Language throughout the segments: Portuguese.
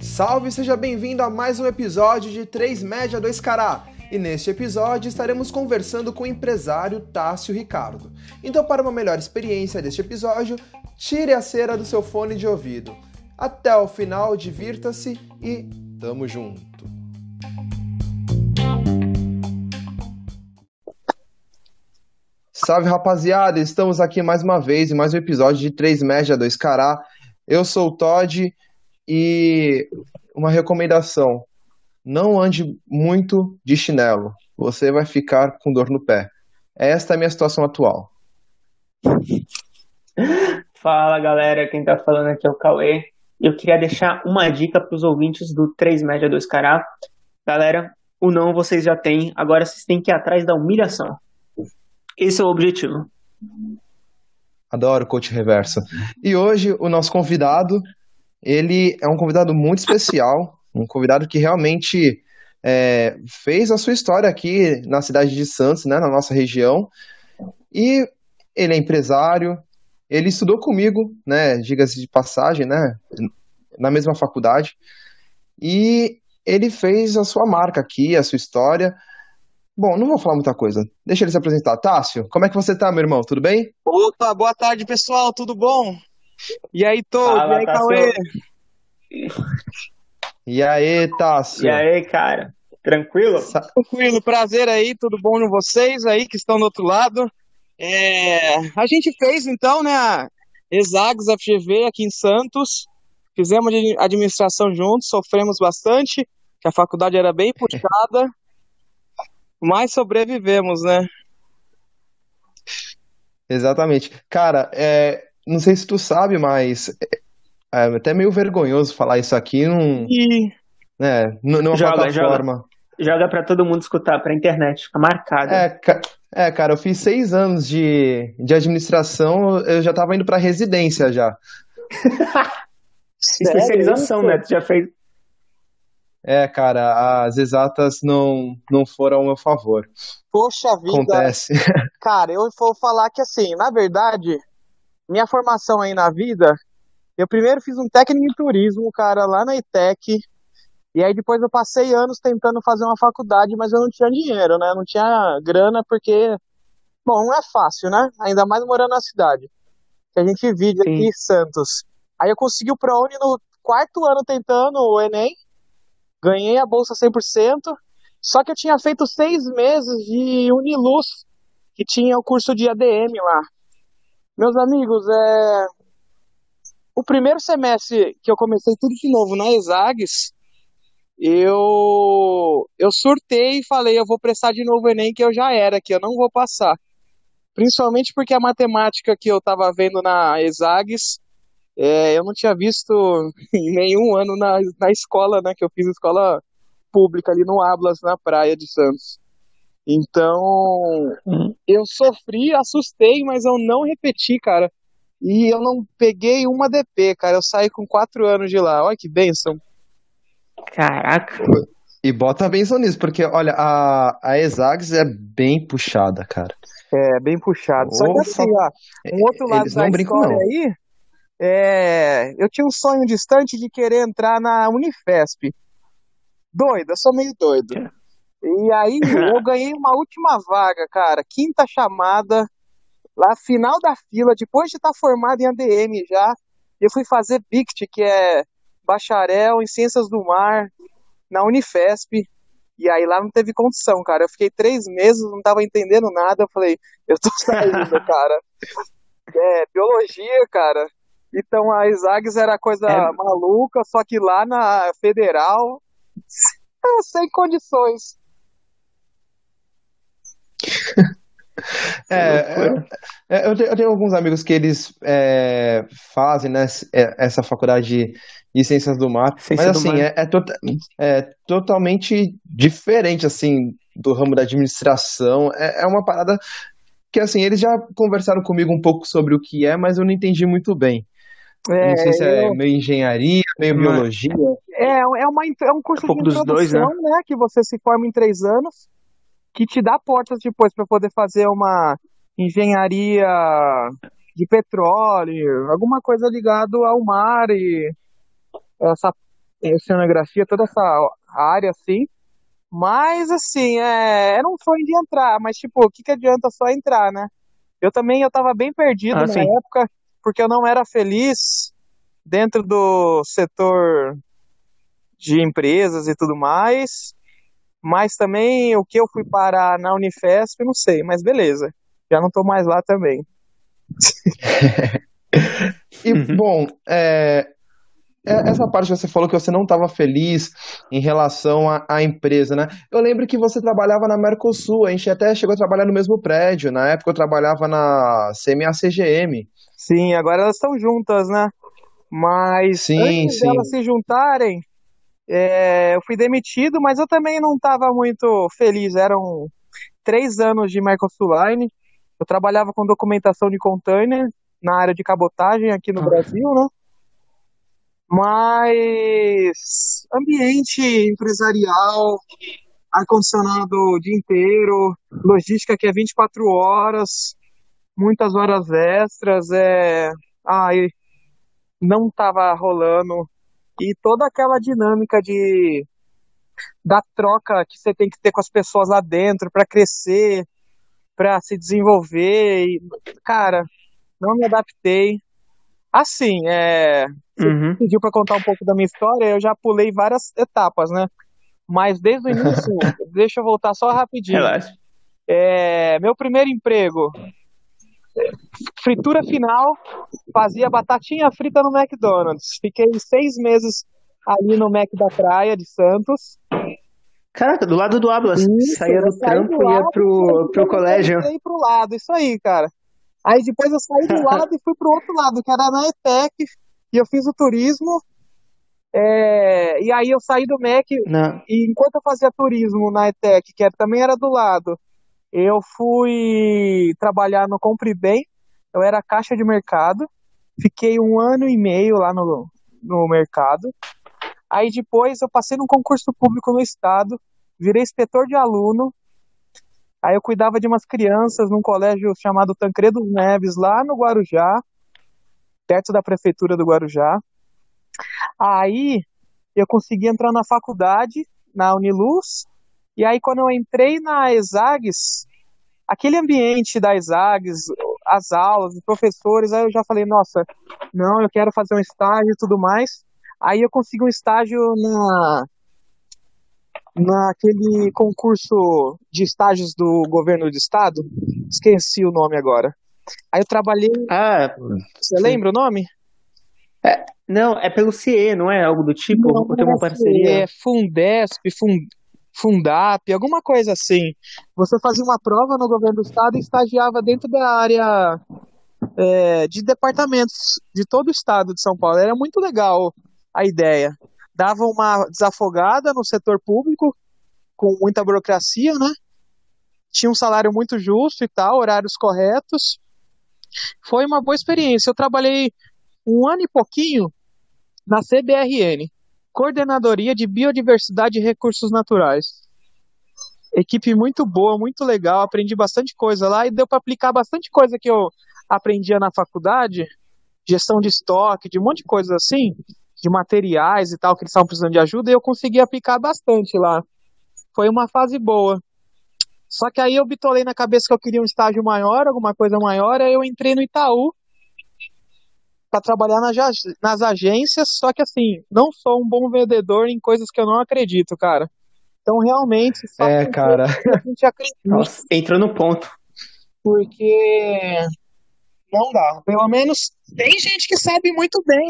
Salve, seja bem-vindo a mais um episódio de 3 Média 2 Cará. E neste episódio estaremos conversando com o empresário Tássio Ricardo. Então, para uma melhor experiência deste episódio, tire a cera do seu fone de ouvido. Até o final, divirta-se e tamo junto. Salve rapaziada, estamos aqui mais uma vez em mais um episódio de 3 Média 2 Cará. Eu sou o Todd e uma recomendação: não ande muito de chinelo, você vai ficar com dor no pé. Esta é a minha situação atual. Fala galera, quem tá falando aqui é o Cauê. Eu queria deixar uma dica para os ouvintes do 3 Média 2 Cará. Galera, o não vocês já têm, agora vocês têm que ir atrás da humilhação. Esse é o objetivo. Adoro coach reverso. E hoje o nosso convidado ele é um convidado muito especial, um convidado que realmente é, fez a sua história aqui na cidade de Santos, né, na nossa região. E ele é empresário, ele estudou comigo, né, diga-se de passagem, né, na mesma faculdade. E ele fez a sua marca aqui, a sua história. Bom, não vou falar muita coisa. Deixa ele se apresentar. Tássio, como é que você tá, meu irmão? Tudo bem? Opa, boa tarde, pessoal. Tudo bom? E aí, Tô? Fala, e aí, Cauê? E aí, Tássio? E aí, cara? Tranquilo? Tranquilo, prazer aí, tudo bom com vocês aí que estão do outro lado. É, a gente fez então, né, a Exags FGV aqui em Santos, fizemos administração juntos, sofremos bastante, que a faculdade era bem puxada, mas sobrevivemos, né? Exatamente. Cara, é, não sei se tu sabe, mas é, é até meio vergonhoso falar isso aqui num, E né, numa Joga, plataforma. Joga pra todo mundo escutar, pra internet, fica marcado. É, ca- é, cara, eu fiz seis anos de, de administração, eu já tava indo pra residência já. Especialização, né? Tu já fez. É, cara, as exatas não, não foram ao meu favor. poxa vida, Acontece. cara, eu vou falar que assim, na verdade, minha formação aí na vida, eu primeiro fiz um técnico em turismo, cara, lá na ITEC, e aí depois eu passei anos tentando fazer uma faculdade, mas eu não tinha dinheiro, né? Não tinha grana porque, bom, não é fácil, né? Ainda mais morando na cidade. Que a gente vive aqui Sim. em Santos. Aí eu consegui o ProUni no quarto ano tentando o Enem, ganhei a bolsa 100%, só que eu tinha feito seis meses de Uniluz, que tinha o curso de ADM lá. Meus amigos, é... o primeiro semestre que eu comecei tudo de novo na Exags, eu eu surtei e falei, eu vou prestar de novo o Enem que eu já era, que eu não vou passar. Principalmente porque a matemática que eu estava vendo na Exags, é, eu não tinha visto em nenhum ano na, na escola, né, que eu fiz escola pública ali no Ablas, na praia de Santos. Então, Hum. eu sofri, assustei, mas eu não repeti, cara. E eu não peguei uma DP, cara. Eu saí com quatro anos de lá. Olha que bênção. Caraca. E bota benção nisso, porque, olha, a, a Exags é bem puxada, cara. É, bem puxado. Só que assim, ó, um outro lado Eles da não brincam, não. aí, é, eu tinha um sonho distante de querer entrar na Unifesp. Doido, eu sou meio doido. E aí eu ganhei uma última vaga, cara, quinta chamada, lá final da fila, depois de estar formado em ADM já, eu fui fazer BICT, que é bacharel em Ciências do Mar, na Unifesp. E aí lá não teve condição, cara. Eu fiquei três meses, não tava entendendo nada. Eu falei, eu tô saindo, cara. É, biologia, cara. Então a Exags era coisa É. maluca, só que lá na federal, sem condições. É, é, eu, tenho, eu tenho alguns amigos que eles é, fazem né, é, essa faculdade de, de Ciências do Mar, Ciência mas do assim, mar. é, é, tota- é totalmente diferente assim do ramo da administração. É, é uma parada que assim, eles já conversaram comigo um pouco sobre o que é, mas eu não entendi muito bem. É, não sei se é eu- meio engenharia, meio Não. biologia. É, é, uma, é um curso Um pouco de dos dois, né? introdução, né? Que você se forma em três anos, que te dá portas depois para poder fazer uma engenharia de petróleo, alguma coisa ligado ao mar e essa oceanografia, toda essa área assim. Mas assim, é, era um sonho de entrar, mas tipo, o que, que adianta só entrar, né? Eu também eu tava bem perdido ah, na sim. época, porque eu não era feliz dentro do setor de empresas e tudo mais. Mas também o que eu fui parar na Unifesp, não sei, mas beleza. Já não tô mais lá também. e, bom, é, é, essa parte que você falou que você não estava feliz em relação à, à, empresa, né? Eu lembro que você trabalhava na Mercosul, a gente até chegou a trabalhar no mesmo prédio. Na época eu trabalhava na CMA-CGM. Sim, agora elas estão juntas, né? Mas sim, antes sim. delas se juntarem, é, eu fui demitido, mas eu também não estava muito feliz. Eram três anos de Mercosul Line. Eu trabalhava com documentação de container na área de cabotagem aqui no ah. Brasil, né? Mas ambiente empresarial, ar-condicionado o dia inteiro, logística que é 24 horas, muitas horas extras, é. Ai, não tava rolando. E toda aquela dinâmica de da troca que você tem que ter com as pessoas lá dentro para crescer, para se desenvolver. E, cara, não me adaptei. Assim, é, você uhum. pediu para contar um pouco da minha história, eu já pulei várias etapas, né? Mas desde o início, deixa eu voltar só rapidinho. Relaxa. É, meu primeiro emprego, fritura final, fazia batatinha frita no McDonald's. Fiquei seis meses ali no Mac da Praia de Santos. Caraca, do lado do Ablas. Saía do trampo e ia pro, pro colégio. Saí pro lado, isso aí, cara. Aí depois eu saí do lado e fui pro outro lado, que era na ETEC, e eu fiz o turismo. É, e aí eu saí do MEC, Não. e enquanto eu fazia turismo na ETEC, que também era do lado, eu fui trabalhar no Compre Bem, eu era caixa de mercado, fiquei um ano e meio lá no, no mercado. Aí depois eu passei num concurso público no estado, virei inspetor de aluno, Aí eu cuidava de umas crianças num colégio chamado Tancredo Neves, lá no Guarujá, perto da prefeitura do Guarujá. Aí eu consegui entrar na faculdade, na Uniluz, e aí quando eu entrei na Exags, aquele ambiente da Exags, as aulas, os professores, aí eu já falei, nossa, não, eu quero fazer um estágio e tudo mais. Aí eu consegui um estágio na naquele concurso de estágios do governo do estado, esqueci o nome agora. Aí eu trabalhei. Ah, você sim. lembra o nome? É, não, é pelo CIE, não é algo do tipo? Não, tem uma é parceria. É Fundesp, Fund, Fundap, alguma coisa assim. Você fazia uma prova no governo do estado e estagiava dentro da área é, de departamentos de todo o estado de São Paulo. Era muito legal a ideia dava uma desafogada no setor público, com muita burocracia, né? Tinha um salário muito justo e tal, horários corretos. Foi uma boa experiência. Eu trabalhei um ano e pouquinho na CBRN, Coordenadoria de Biodiversidade e Recursos Naturais. Equipe muito boa, muito legal, aprendi bastante coisa lá e deu para aplicar bastante coisa que eu aprendia na faculdade, gestão de estoque, de um monte de coisas assim, de materiais e tal, que eles estavam precisando de ajuda, e eu consegui aplicar bastante lá. Foi uma fase boa. Só que aí eu bitolei na cabeça que eu queria um estágio maior, alguma coisa maior, aí eu entrei no Itaú para trabalhar nas agências, só que assim, não sou um bom vendedor em coisas que eu não acredito, cara. Então realmente só é, cara. a gente acredita. Nossa, entrou no ponto. Porque não dá. Pelo menos tem gente que sabe muito bem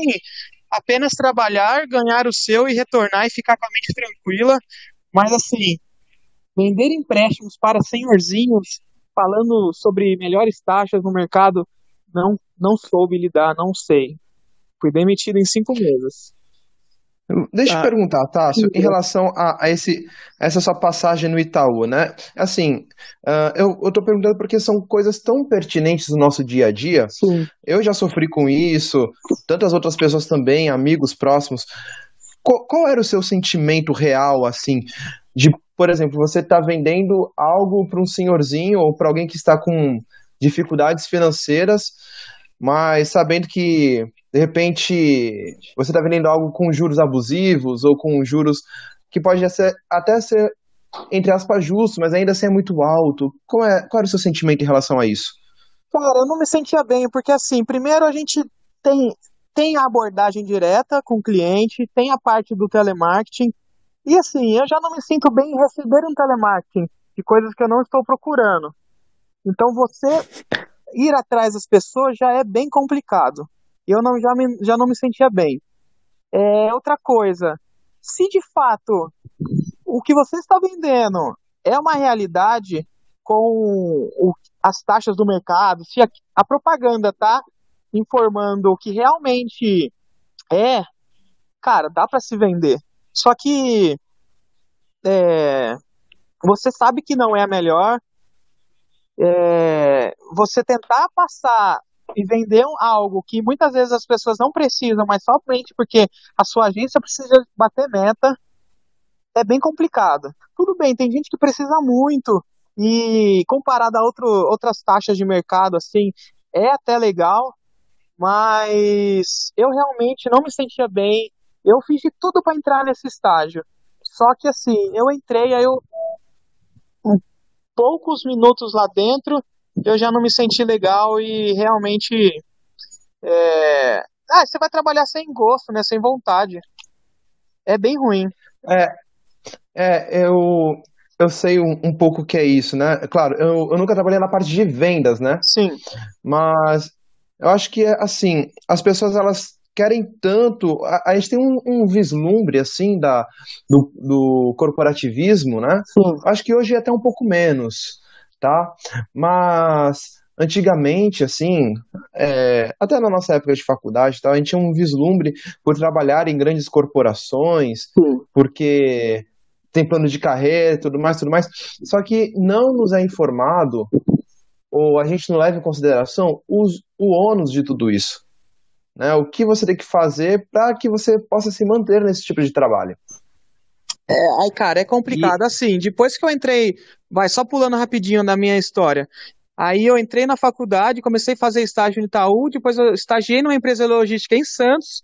apenas trabalhar, ganhar o seu e retornar e ficar com a mente tranquila. Mas assim, vender empréstimos para senhorzinhos, falando sobre melhores taxas no mercado, não, não soube lidar, não sei. Fui demitido em cinco meses. Deixa eu ah, perguntar, Tássio, em relação a, a, esse, essa sua passagem no Itaú, né? Assim, uh, eu, eu tô perguntando porque são coisas tão pertinentes no nosso dia a dia. Sim. Eu já sofri com isso, tantas outras pessoas também, amigos próximos. Qual, qual era o seu sentimento real, assim, de, por exemplo, você tá vendendo algo para um senhorzinho ou para alguém que está com dificuldades financeiras mas sabendo que, de repente, você está vendendo algo com juros abusivos ou com juros que pode ser, até ser, entre aspas, justo, mas ainda assim é muito alto. Qual, é, qual era o seu sentimento em relação a isso? Cara, eu não me sentia bem, porque assim, primeiro a gente tem, tem a abordagem direta com o cliente, tem a parte do telemarketing, e assim, eu já não me sinto bem em receber um telemarketing de coisas que eu não estou procurando. Então você ir atrás das pessoas já é bem complicado. Eu não, já, me, já não me sentia bem. É, outra coisa, se de fato o que você está vendendo é uma realidade com o, as taxas do mercado, se a, a propaganda está informando o que realmente é, cara, dá para se vender. Só que é, você sabe que não é a melhor. É, você tentar passar e vender algo que muitas vezes as pessoas não precisam, mas somente porque a sua agência precisa bater meta, é bem complicado. Tudo bem, tem gente que precisa muito e comparado a outro, outras taxas de mercado, assim, é até legal, mas eu realmente não me sentia bem. Eu fiz de tudo para entrar nesse estágio. Só que assim, eu entrei, aí eu poucos minutos lá dentro, eu já não me senti legal e realmente. É... Ah, você vai trabalhar sem gosto, né? Sem vontade. É bem ruim. É, é eu, eu sei um, um pouco o que é isso, né? Claro, eu, eu nunca trabalhei na parte de vendas, né? Sim. Mas eu acho que, assim, as pessoas, elas querem tanto. A, a gente tem um, um, vislumbre, assim, da, do, do corporativismo, né? Sim. Acho que hoje é até um pouco menos, tá? Mas antigamente, assim, é, até na nossa época de faculdade, tá, a gente tinha um vislumbre por trabalhar em grandes corporações, Sim. porque tem plano de carreira, tudo mais, tudo mais. Só que não nos é informado ou a gente não leva em consideração os, o ônus de tudo isso. Né? O que você tem que fazer para que você possa se manter nesse tipo de trabalho. É, ai, cara, é complicado. E... Assim, depois que eu entrei, vai só pulando rapidinho na minha história. Aí eu entrei na faculdade, comecei a fazer estágio no Itaú, depois eu estagiei numa empresa logística em Santos.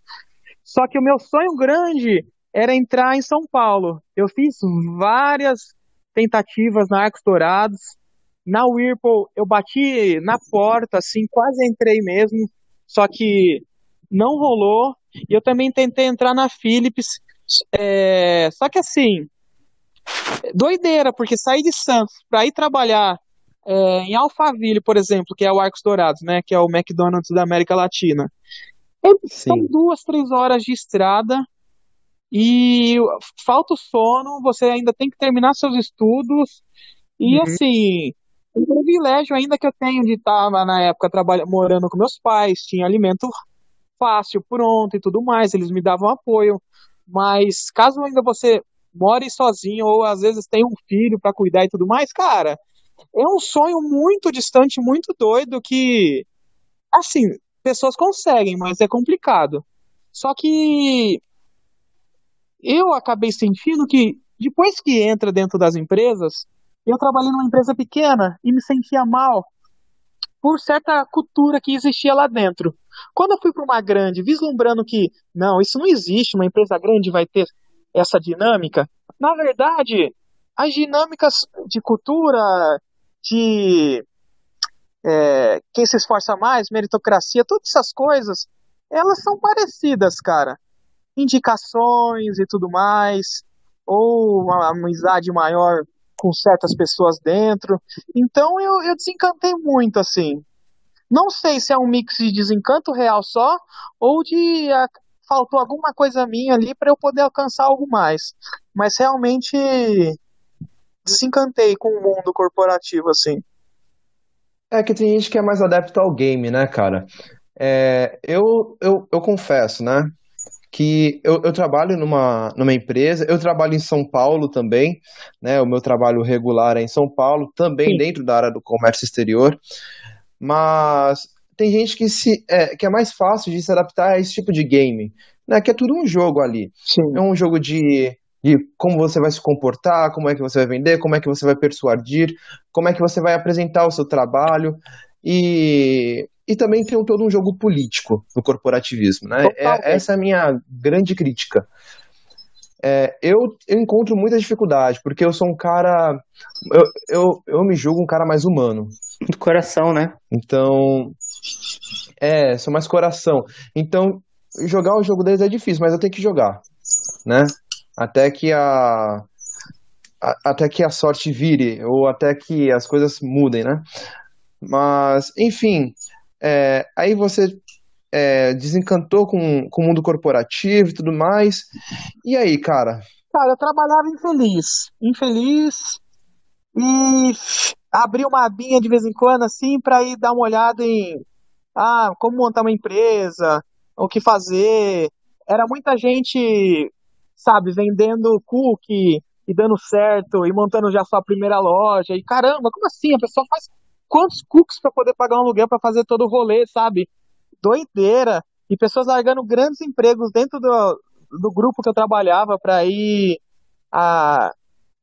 Só que o meu sonho grande era entrar em São Paulo. Eu fiz várias tentativas na Arcos Dourados. Na Whirlpool eu bati na porta, assim, quase entrei mesmo. Só que não rolou. E eu também tentei entrar na Philips. É, só que assim, doideira, porque sair de Santos para ir trabalhar é, em Alphaville, por exemplo, que é o Arcos Dourados, né, que é o McDonald's da América Latina. É, são duas, três horas de estrada e falta o sono, você ainda tem que terminar seus estudos. E uhum. assim, o privilégio ainda que eu tenho de estar na época trabalhando, morando com meus pais, tinha alimento fácil, pronto e tudo mais, eles me davam apoio. Mas caso ainda você more sozinho ou às vezes tem um filho para cuidar e tudo mais, cara, é um sonho muito distante, muito doido que assim, pessoas conseguem, mas é complicado. Só que eu acabei sentindo que depois que entra dentro das empresas, eu trabalhei numa empresa pequena e me sentia mal por certa cultura que existia lá dentro. Quando eu fui para uma grande, vislumbrando que não, isso não existe, uma empresa grande vai ter essa dinâmica, na verdade, as dinâmicas de cultura, de é, quem se esforça mais, meritocracia, todas essas coisas, elas são parecidas, cara. Indicações e tudo mais, ou uma amizade maior com certas pessoas dentro. Então eu, eu desencantei muito, assim. Não sei se é um mix de desencanto real só ou de a, faltou alguma coisa minha ali para eu poder alcançar algo mais. Mas realmente desencantei com o mundo corporativo assim. É que tem gente que é mais adepto ao game, né, cara? É, eu, eu, eu confesso, né? que eu, eu, trabalho numa, numa empresa, eu trabalho em São Paulo também, né? O meu trabalho regular é em São Paulo, também Sim. dentro da área do comércio exterior. Mas tem gente que, se, é, que é mais fácil de se adaptar a esse tipo de game, né? Que é tudo um jogo ali. Sim. É um jogo de, de como você vai se comportar, como é que você vai vender, como é que você vai persuadir, como é que você vai apresentar o seu trabalho. E e também tem todo um jogo político no corporativismo. Né? É, essa é a minha grande crítica. É, eu, eu encontro muita dificuldade, porque eu sou um cara. Eu, eu, eu me julgo um cara mais humano. Do coração, né? Então. É, sou mais coração. Então, jogar o jogo deles é difícil, mas eu tenho que jogar. Né? Até que a. a até que a sorte vire, ou até que as coisas mudem, né? Mas, enfim, é, aí você é, desencantou com, com o mundo corporativo e tudo mais. E aí, cara? Cara, eu trabalhava infeliz. Infeliz. E abri uma abinha de vez em quando, assim, para ir dar uma olhada em ah, como montar uma empresa, o que fazer. Era muita gente, sabe, vendendo cookie e dando certo e montando já sua primeira loja. E caramba, como assim? A pessoa faz quantos cookies para poder pagar um aluguel para fazer todo o rolê, sabe? Doideira. E pessoas largando grandes empregos dentro do, do grupo que eu trabalhava para ir a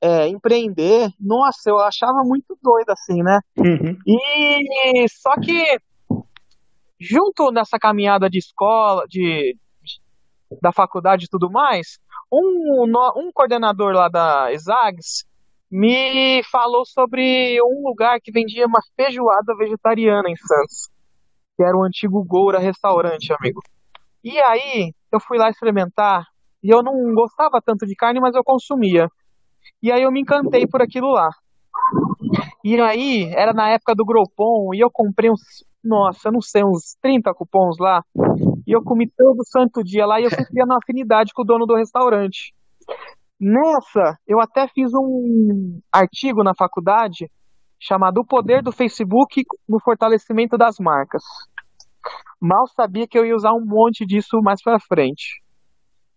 é, empreender. Nossa, eu achava muito doido assim, né? Uhum. E só que junto nessa caminhada de escola, de da faculdade e tudo mais, um, um coordenador lá da Exags me falou sobre um lugar que vendia uma feijoada vegetariana em Santos, que era o antigo Goura Restaurante, amigo. E aí eu fui lá experimentar e eu não gostava tanto de carne, mas eu consumia. E aí eu me encantei por aquilo lá. E aí era na época do Groupon e eu comprei uns, nossa, não sei, uns 30 cupons lá. E eu comi todo santo dia lá e eu fui criando afinidade com o dono do restaurante. Nessa, eu até fiz um artigo na faculdade chamado O Poder do Facebook no Fortalecimento das Marcas. Mal sabia que eu ia usar um monte disso mais pra frente.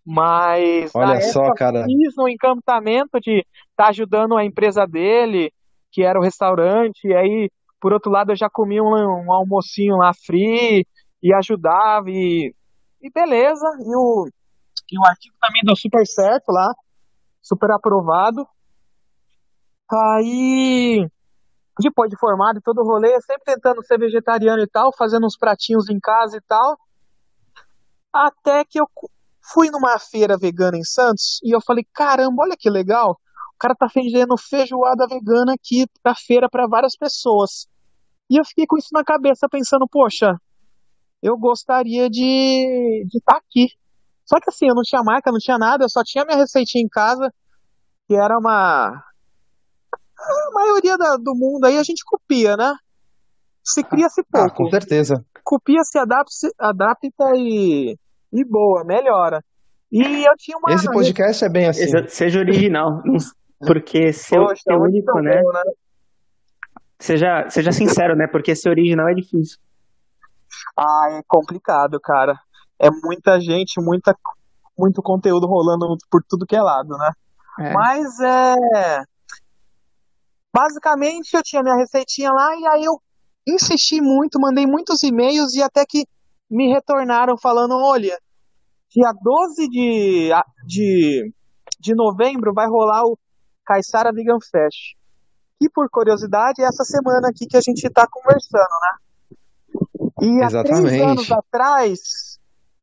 Mas Olha só, cara. fiz no encantamento de estar tá ajudando a empresa dele, que era o restaurante, e aí, por outro lado, eu já comia um, um almocinho lá free e ajudava, e, e beleza. E o, e o artigo também deu super certo lá super aprovado. Aí, depois de formado e todo o rolê, sempre tentando ser vegetariano e tal, fazendo uns pratinhos em casa e tal. Até que eu fui numa feira vegana em Santos e eu falei: caramba, olha que legal. O cara tá vendendo feijoada vegana aqui pra feira para várias pessoas. E eu fiquei com isso na cabeça, pensando: poxa, eu gostaria de estar tá aqui. Só que assim, eu não tinha marca, não tinha nada, eu só tinha minha receitinha em casa, que era uma. A maioria da, do mundo aí a gente copia, né? Se cria-se pouco. Ah, com certeza. Copia-se, adapta, adapta e, e boa, melhora. E eu tinha uma. Esse podcast é bem assim. Seja original. Porque ser, Poxa, ser único, né? Bom, né? Seja, seja sincero, né? Porque ser original é difícil. Ah, é complicado, cara é muita gente, muita, muito conteúdo rolando por tudo que é lado, né? É. Mas é. Basicamente eu tinha minha receitinha lá e aí eu insisti muito, mandei muitos e-mails e até que me retornaram falando: olha, dia 12 de, de, de novembro vai rolar o Caissara Vegan Fest. E por curiosidade, é essa semana aqui que a gente está conversando, né? E Exatamente. há três anos atrás,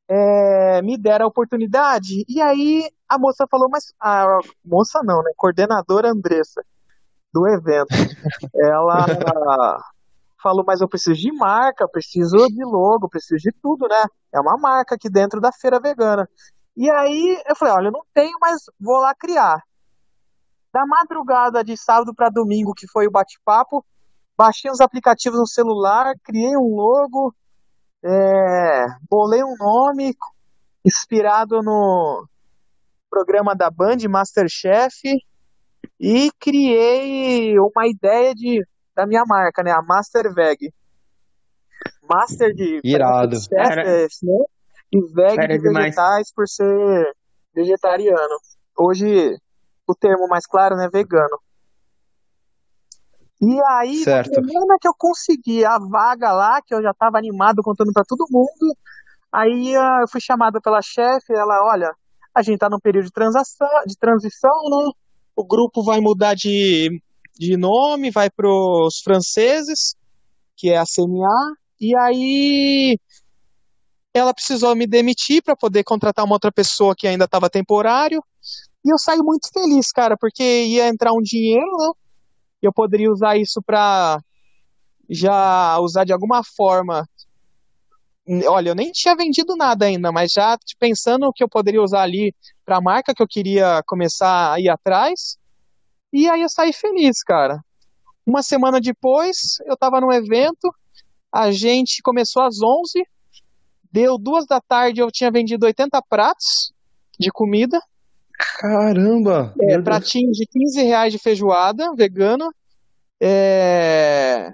é, me deram a oportunidade. E aí a moça falou, mas a moça não, né? Coordenadora Andressa do evento. Ela falou, mas eu preciso de marca, preciso de logo, preciso de tudo, né? É uma marca aqui dentro da feira vegana. E aí eu falei, olha, eu não tenho, mas vou lá criar. Da madrugada de sábado para domingo, que foi o bate-papo, baixei os aplicativos no celular, criei um logo, é, bolei um nome inspirado no programa da Band Masterchef e criei uma ideia de, da minha marca, né? A Master Veg. Master de Irado. Chef, né? E veg Era de demais. vegetais por ser vegetariano. Hoje o termo mais claro, né? Vegano. E aí, certo. na semana que eu consegui a vaga lá, que eu já estava animado contando para todo mundo, aí ah, eu fui chamada pela chefe, ela, olha, a gente está num período de transação, de transição, né? O grupo vai mudar de, de nome, vai para os franceses, que é a CMA, E aí ela precisou me demitir para poder contratar uma outra pessoa que ainda estava temporário. E eu saí muito feliz, cara, porque ia entrar um dinheiro, né? Eu poderia usar isso para já usar de alguma forma. Olha, eu nem tinha vendido nada ainda, mas já pensando que eu poderia usar ali para a marca que eu queria começar a ir atrás. E aí eu saí feliz, cara. Uma semana depois, eu estava num evento, a gente começou às 11, deu duas da tarde, eu tinha vendido 80 pratos de comida. Caramba! É, pratinho de 15 reais de feijoada vegano. É...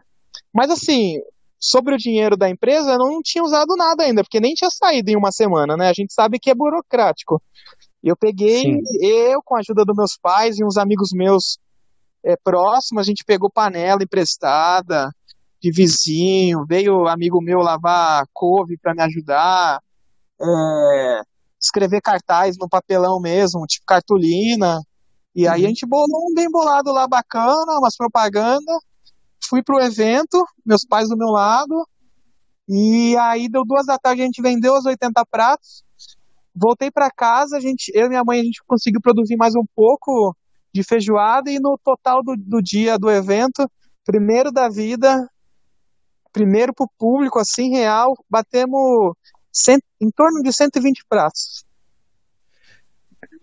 Mas assim, sobre o dinheiro da empresa, eu não tinha usado nada ainda, porque nem tinha saído em uma semana, né? A gente sabe que é burocrático. Eu peguei, Sim. eu, com a ajuda dos meus pais e uns amigos meus é, próximos, a gente pegou panela emprestada de vizinho, veio amigo meu lavar couve para me ajudar. É, escrever cartaz no papelão mesmo, tipo cartolina. E aí a uhum. gente bolou um bem bolado lá bacana, umas propaganda. Fui pro evento, meus pais do meu lado. E aí deu duas da tarde, a gente vendeu os 80 pratos. Voltei para casa, a gente, eu e minha mãe, a gente conseguiu produzir mais um pouco de feijoada e no total do, do dia do evento, primeiro da vida, primeiro pro público, assim, real, batemos cent, em torno de 120 pratos.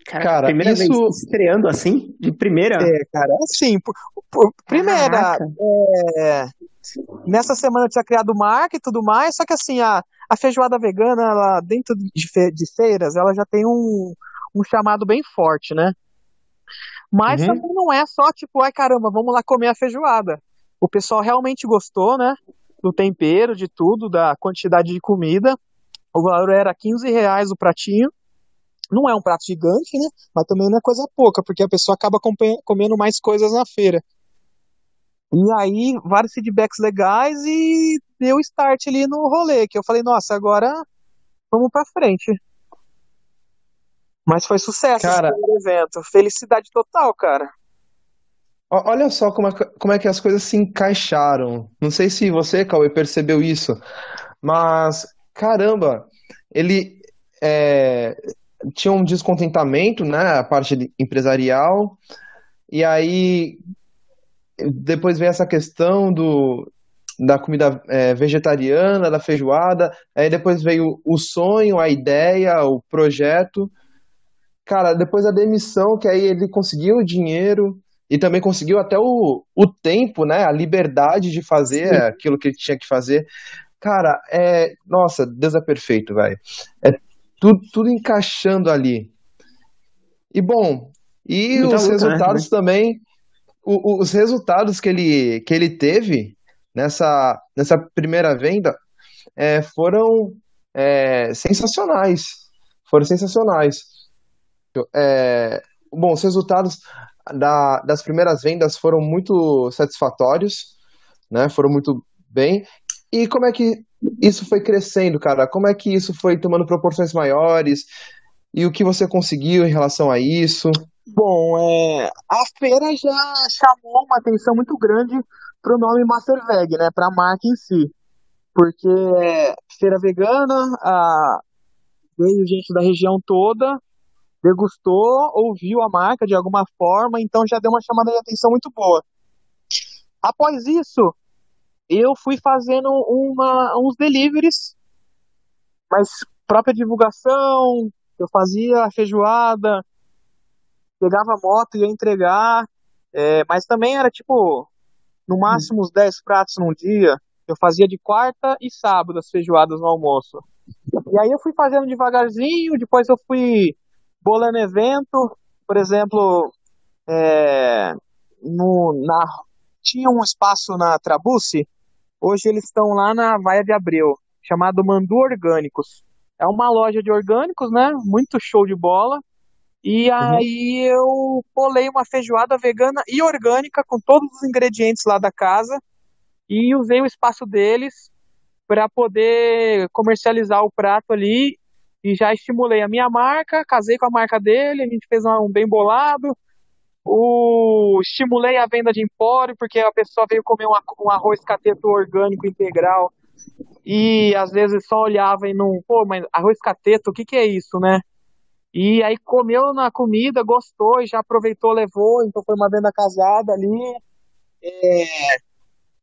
Cara, cara primeira isso... vez estreando assim? De primeira? É, cara, assim, por, por, primeira, é, nessa semana eu tinha criado marca e tudo mais, só que assim, a, a feijoada vegana, ela, dentro de, fe, de feiras, ela já tem um, um chamado bem forte, né? Mas uhum. também não é só tipo, ai caramba, vamos lá comer a feijoada. O pessoal realmente gostou, né? Do tempero, de tudo, da quantidade de comida. O valor era 15 reais o pratinho. Não é um prato gigante, né? Mas também não é coisa pouca, porque a pessoa acaba comendo mais coisas na feira. E aí, vários feedbacks legais e deu start ali no rolê, que eu falei, nossa, agora vamos pra frente. Mas foi sucesso cara, esse evento. Felicidade total, cara. Olha só como é, como é que as coisas se encaixaram. Não sei se você, Cauê, percebeu isso, mas caramba, ele é, tinha um descontentamento, né, a parte empresarial, e aí depois vem essa questão do, da comida é, vegetariana, da feijoada, aí depois veio o sonho, a ideia, o projeto. Cara, depois a demissão, que aí ele conseguiu o dinheiro e também conseguiu até o, o tempo, né, a liberdade de fazer Sim. aquilo que ele tinha que fazer. Cara, é. Nossa, Deus é perfeito, velho. É tudo, tudo encaixando ali. E bom, e Muita os né? resultados né? também. O, os resultados que ele, que ele teve nessa, nessa primeira venda é, foram é, sensacionais. Foram sensacionais. É, bom, os resultados da, das primeiras vendas foram muito satisfatórios, né? Foram muito bem. E como é que isso foi crescendo, cara? Como é que isso foi tomando proporções maiores? E o que você conseguiu em relação a isso? Bom, é, a feira já chamou uma atenção muito grande para o nome Masterveg, né? Para a marca em si. Porque é feira vegana, a, veio gente da região toda, degustou, ouviu a marca de alguma forma, então já deu uma chamada de atenção muito boa. Após isso, eu fui fazendo uma, uns deliveries, mas própria divulgação, eu fazia feijoada, pegava a moto e ia entregar, é, mas também era tipo, no máximo uns 10 pratos num dia, eu fazia de quarta e sábado as feijoadas no almoço. E aí eu fui fazendo devagarzinho, depois eu fui bolando evento, por exemplo, é, no, na, tinha um espaço na Trabuce Hoje eles estão lá na Vaia de Abreu, chamado Mandu Orgânicos. É uma loja de orgânicos, né? Muito show de bola. E uhum. aí eu polei uma feijoada vegana e orgânica com todos os ingredientes lá da casa e usei o espaço deles para poder comercializar o prato ali e já estimulei a minha marca, casei com a marca dele, a gente fez um bem bolado, o, estimulei a venda de empório, porque a pessoa veio comer um, um arroz cateto orgânico integral e às vezes só olhava e não, pô, mas arroz cateto, o que que é isso, né? E aí comeu na comida, gostou e já aproveitou, levou, então foi uma venda casada ali. É,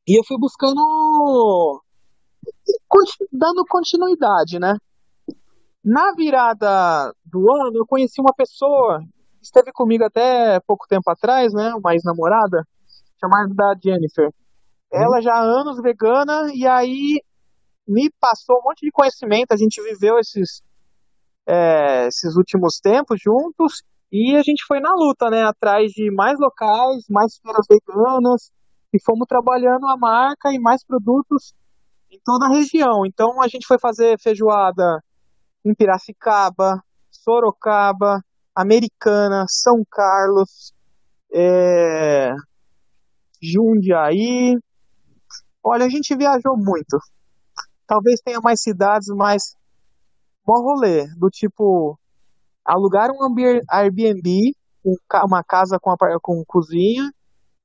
e eu fui buscando, dando continuidade, né? Na virada do ano, eu conheci uma pessoa, esteve comigo até pouco tempo atrás, né? Uma ex-namorada, chamada Jennifer. Uhum. Ela já há anos vegana, e aí me passou um monte de conhecimento, a gente viveu esses, é, esses últimos tempos juntos e a gente foi na luta, né, atrás de mais locais, mais feiras veganas e fomos trabalhando a marca e mais produtos em toda a região. Então a gente foi fazer feijoada em Piracicaba, Sorocaba, Americana, São Carlos, é, Jundiaí. Olha, a gente viajou muito. Talvez tenha mais cidades, mas bom rolê, do tipo alugar um Airbnb, uma casa com, com cozinha,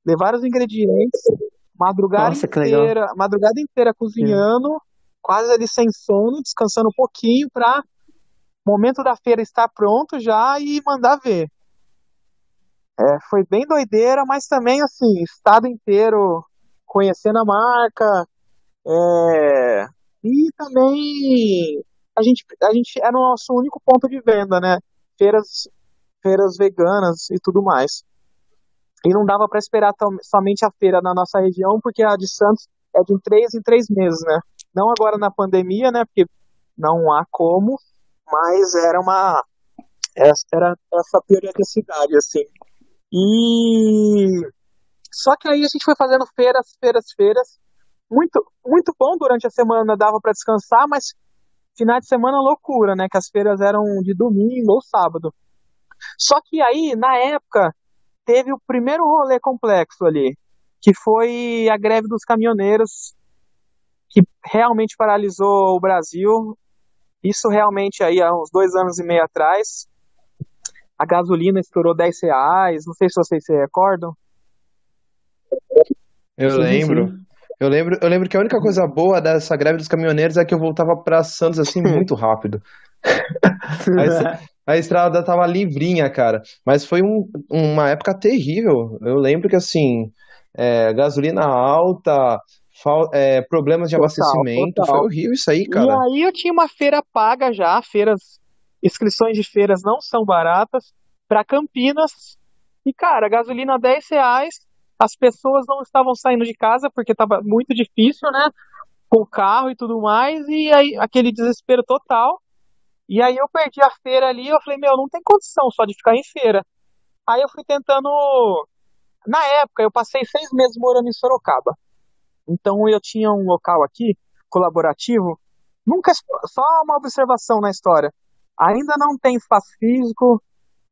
levar os ingredientes, madrugada Nossa, inteira, madrugada inteira cozinhando, é. quase ali sem sono, descansando um pouquinho para momento da feira estar pronto já e mandar ver. É, foi bem doideira, mas também assim, estado inteiro conhecendo a marca, é, e também a gente, a gente era o nosso único ponto de venda, né? Feiras, feiras veganas e tudo mais. E não dava para esperar somente a feira na nossa região, porque a de Santos é de três em três meses, né? Não agora na pandemia, né? Porque não há como, mas era uma era essa periodicidade assim. E só que aí a gente foi fazendo feiras, feiras, feiras muito, muito bom durante a semana, dava para descansar, mas final de semana loucura, né? Que as feiras eram de domingo ou sábado. Só que aí, na época, teve o primeiro rolê complexo ali, que foi a greve dos caminhoneiros, que realmente paralisou o Brasil. Isso realmente aí há uns dois anos e meio atrás. A gasolina estourou 10 reais, não sei se vocês se recordam. Eu lembro. Eu lembro, eu lembro que a única coisa boa dessa greve dos caminhoneiros é que eu voltava para Santos assim muito rápido. a, a, estrada tava livrinha, cara. Mas foi um, uma época terrível. Eu lembro que assim, é, gasolina alta, fal, é, problemas de total, abastecimento, total. foi horrível isso aí, cara. E aí eu tinha uma feira paga já, feiras, inscrições de feiras não são baratas, para Campinas. E, cara, gasolina 10 reais, as pessoas não estavam saindo de casa porque estava muito difícil, né? Com o carro e tudo mais, e aí aquele desespero total. E aí eu perdi a feira ali, eu falei, meu, não tem condição só de ficar em feira. Aí eu fui tentando. Na época, eu passei seis meses morando em Sorocaba. Então eu tinha um local aqui, colaborativo. Nunca. Só uma observação na história. Ainda não tem espaço físico,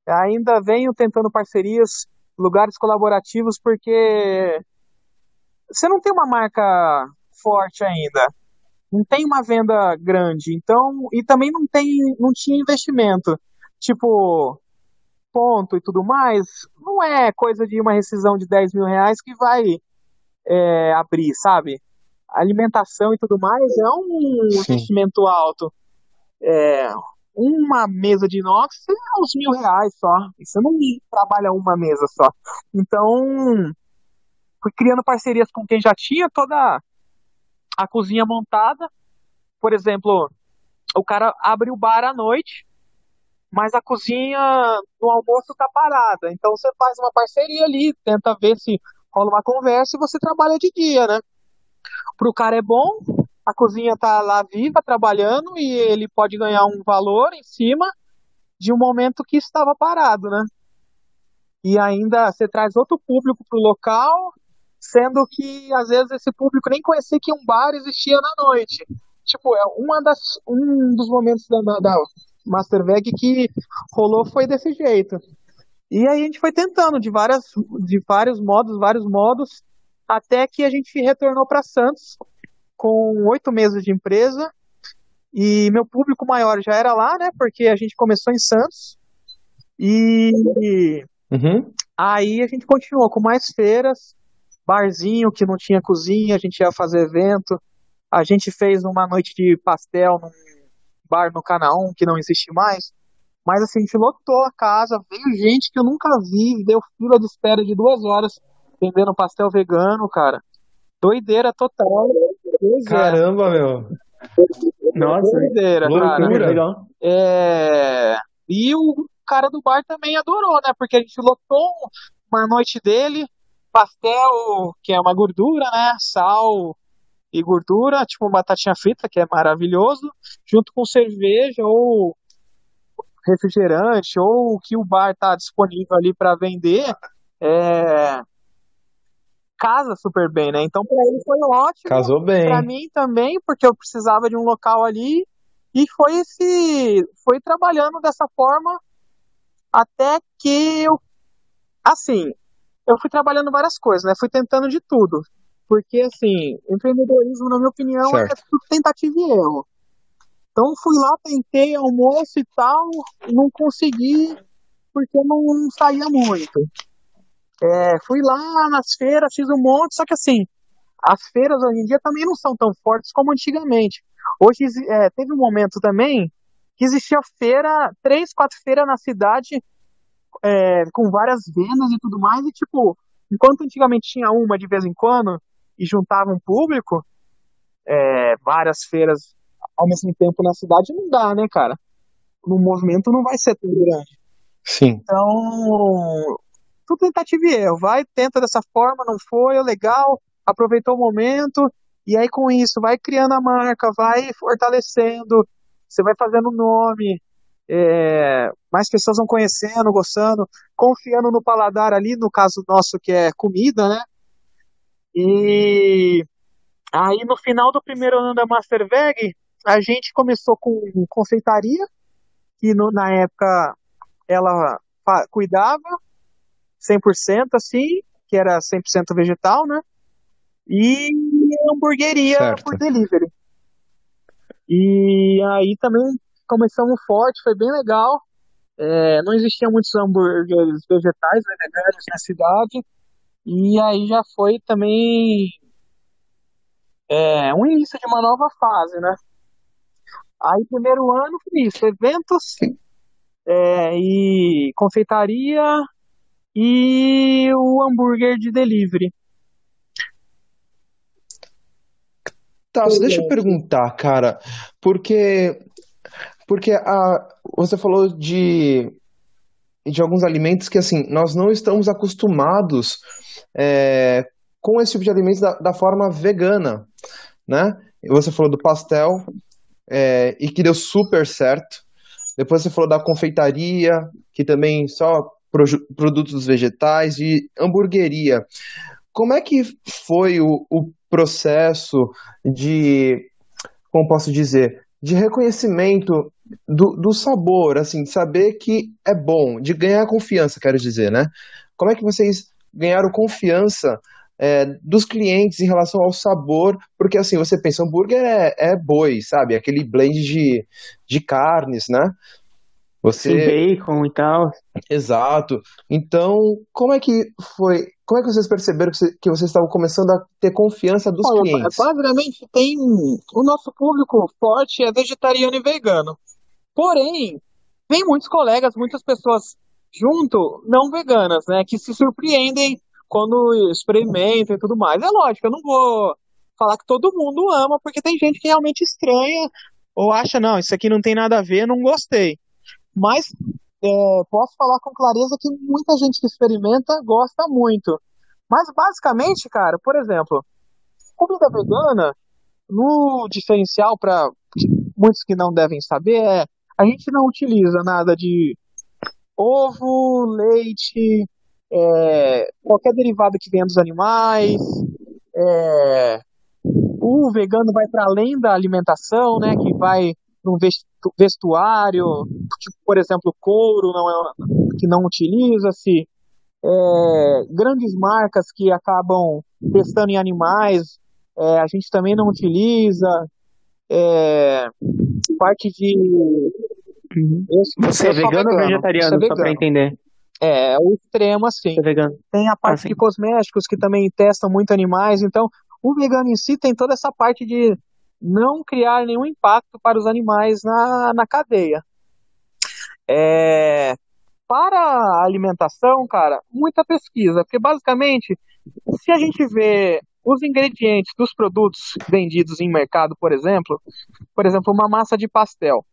ainda venho tentando parcerias lugares colaborativos, porque você não tem uma marca forte ainda, não tem uma venda grande, então e também não tem, não tinha investimento, tipo ponto e tudo mais, não é coisa de uma rescisão de 10 mil reais que vai é, abrir, sabe? Alimentação e tudo mais é um Sim. investimento alto. É, uma mesa de inox é uns mil reais só. E você não trabalha uma mesa só. Então, fui criando parcerias com quem já tinha toda a cozinha montada. Por exemplo, o cara abre o bar à noite, mas a cozinha no almoço tá parada. Então você faz uma parceria ali, tenta ver se rola uma conversa e você trabalha de dia, né? Pro cara é bom, a cozinha está lá viva, trabalhando, e ele pode ganhar um valor em cima de um momento que estava parado, né? E ainda você traz outro público para o local, sendo que às vezes esse público nem conhecia que um bar existia na noite. Tipo, é uma das, um dos momentos da, da Masterveg que rolou foi desse jeito. E aí a gente foi tentando de, várias, de vários modos, vários modos, até que a gente retornou para Santos com oito meses de empresa e meu público maior já era lá, né? Porque a gente começou em Santos e uhum. aí a gente continuou com mais feiras, barzinho que não tinha cozinha, a gente ia fazer evento, A gente fez uma noite de pastel num bar no Canaã, que não existe mais. Mas assim, a gente lotou a casa, veio gente que eu nunca vi, deu fila de espera de duas horas vendendo pastel vegano, cara. Doideira total. Pois é. Caramba, meu. Nossa, Doideira, cara. loucura. legal. É... E o cara do bar também adorou, né? Porque a gente lotou uma noite dele, pastel, que é uma gordura, né? Sal e gordura, tipo batatinha frita, que é maravilhoso, junto com cerveja ou refrigerante, ou o que o bar tá disponível ali para vender, é... casa super bem, né? Então para ele foi ótimo. Casou bem. Pra mim também, porque eu precisava de um local ali e foi esse foi trabalhando dessa forma até que eu assim, eu fui trabalhando várias coisas, né? Fui tentando de tudo. Porque assim, empreendedorismo, na minha opinião, é Certo. tudo tentativa e erro. Então fui lá, tentei almoço e tal, não consegui porque não, não saía muito. É, fui lá nas feiras, fiz um monte, só que assim, as feiras hoje em dia também não são tão fortes como antigamente. Hoje é, teve um momento também que existia feira, três, quatro feiras na cidade, é, com várias vendas e tudo mais, e tipo, enquanto antigamente tinha uma de vez em quando e juntava um público, é, várias feiras ao mesmo tempo na cidade não dá, né, cara? O movimento não vai ser tão grande. Sim. Então, tudo tentativa e erro. Vai, tenta dessa forma, não foi, é legal, aproveitou o momento, e aí com isso vai criando a marca, vai fortalecendo, você vai fazendo nome, é, mais pessoas vão conhecendo, gostando, confiando no paladar ali, no caso nosso que é comida, né? E aí no final do primeiro ano da Master Veg, a gente começou com confeitaria, que no- na época ela cuidava 100% assim, que era 100% vegetal, né? E hamburgueria Certo. por delivery. E aí também começamos forte, foi bem legal. É, não existiam muitos hambúrgueres vegetais, né, veganos na cidade. E aí já foi também é, um início de uma nova fase, né? Aí primeiro ano foi isso, eventos é, e confeitaria e o hambúrguer de delivery. Tá, só deixa eu perguntar, cara, porque porque a, você falou de de alguns alimentos que assim nós não estamos acostumados é, com esse tipo de alimentos da, da forma vegana, né? Você falou do pastel é, e que deu super certo. Depois você falou da confeitaria, que também só produtos vegetais e hamburgueria. Como é que foi o, o processo de, como posso dizer, de reconhecimento do, do sabor, assim, saber que é bom, de ganhar confiança, quero dizer, né? Como é que vocês ganharam confiança é, dos clientes em relação ao sabor? Porque, assim, você pensa, hambúrguer é, é boi, sabe? Aquele blend de, de carnes, né? Você... Sim, bacon e tal. Exato. Então, como é que foi? Como é que vocês perceberam que, você- que vocês estavam começando a ter confiança dos Olha, clientes? basicamente tem o nosso público forte é vegetariano e vegano. Porém, tem muitos colegas, muitas pessoas junto, não veganas, né, que se surpreendem quando experimentam e tudo mais. É lógico, eu não vou falar que todo mundo ama, porque tem gente que realmente estranha ou acha, não, isso aqui não tem nada a ver, não gostei. Mas é, posso falar com clareza que muita gente que experimenta gosta muito. Mas basicamente, cara, por exemplo, comida vegana, no diferencial para muitos que não devem saber, é a gente não utiliza nada de ovo, leite, é, qualquer derivado que venha dos animais. é, o vegano vai para além da alimentação, né? Que vai para um vestu- vestuário, tipo, por exemplo, couro não é, que não utiliza-se. É, grandes marcas que acabam testando em animais, é, a gente também não utiliza. É, parte de. Eu- Você é eu sou vegano ou vegetariano? sou Só pra vegano. entender. É, é o extremo assim. É. Tem a parte sim. de cosméticos que também testam muito animais. Então, o vegano em si tem toda essa parte de não criar nenhum impacto para os animais na, na cadeia. É, para a alimentação, cara, muita pesquisa, porque basicamente, se a gente vê os ingredientes dos produtos vendidos em mercado, por exemplo, por exemplo, uma massa de pastel,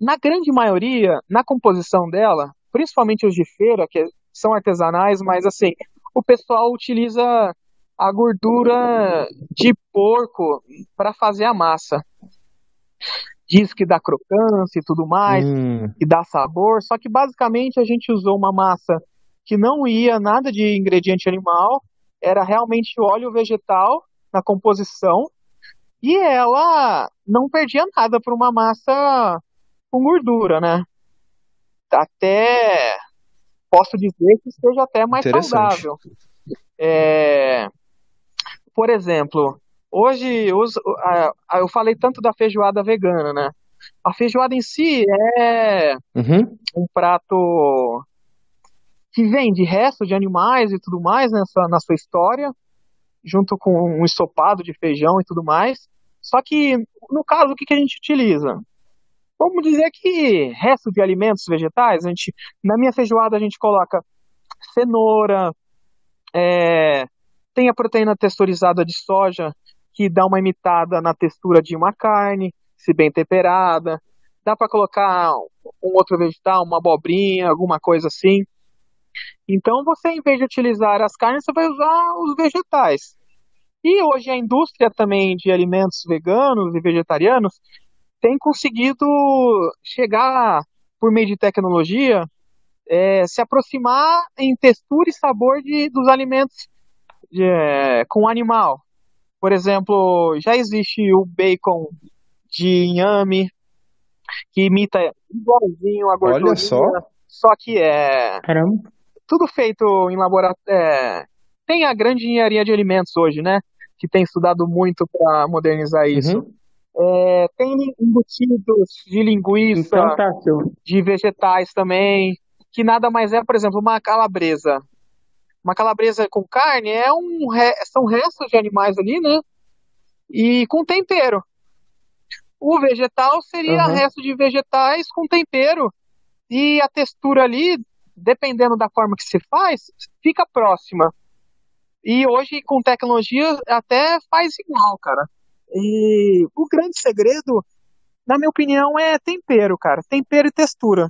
na grande maioria, na composição dela, principalmente os de feira, que são artesanais, mas assim, o pessoal utiliza a gordura de porco para fazer a massa. Diz que dá crocância e tudo mais, hum. que dá sabor, só que basicamente a gente usou uma massa que não ia nada de ingrediente animal, era realmente óleo vegetal na composição, e ela não perdia nada por uma massa com gordura, né? Até posso dizer que esteja até mais saudável. É, por exemplo, hoje eu falei tanto da feijoada vegana, né? A feijoada em si é uhum. um prato que vem de resto de animais e tudo mais né, na sua história, junto com um estopado de feijão e tudo mais. Só que, no caso, o que, que a gente utiliza? Vamos dizer que resto de alimentos vegetais, a gente, na minha feijoada a gente coloca cenoura, é, tem a proteína texturizada de soja, que dá uma imitada na textura de uma carne, se bem temperada. Dá para colocar um outro vegetal, uma abobrinha, alguma coisa assim. Então você, em vez de utilizar as carnes, você vai usar os vegetais. E hoje a indústria também de alimentos veganos e vegetarianos tem conseguido chegar, por meio de tecnologia, é, se aproximar em textura e sabor de, dos alimentos de, é, com animal. Por exemplo, já existe o bacon de inhame, que imita igualzinho a gordura. Olha só. Só que é. Caramba. Tudo feito em laboratório. É, tem a grande engenharia de alimentos hoje, né? Que tem estudado muito para modernizar isso. Uhum. É, tem embutidos de linguiça, então tá, de vegetais também, que nada mais é, por exemplo, uma calabresa. Uma calabresa com carne é um são restos de animais ali, né? E com tempero. O vegetal seria uhum. resto de vegetais com tempero. E a textura ali, dependendo da forma que se faz, fica próxima. E hoje, com tecnologia, até faz igual, cara. E o grande segredo, na minha opinião, é tempero, cara. Tempero e textura.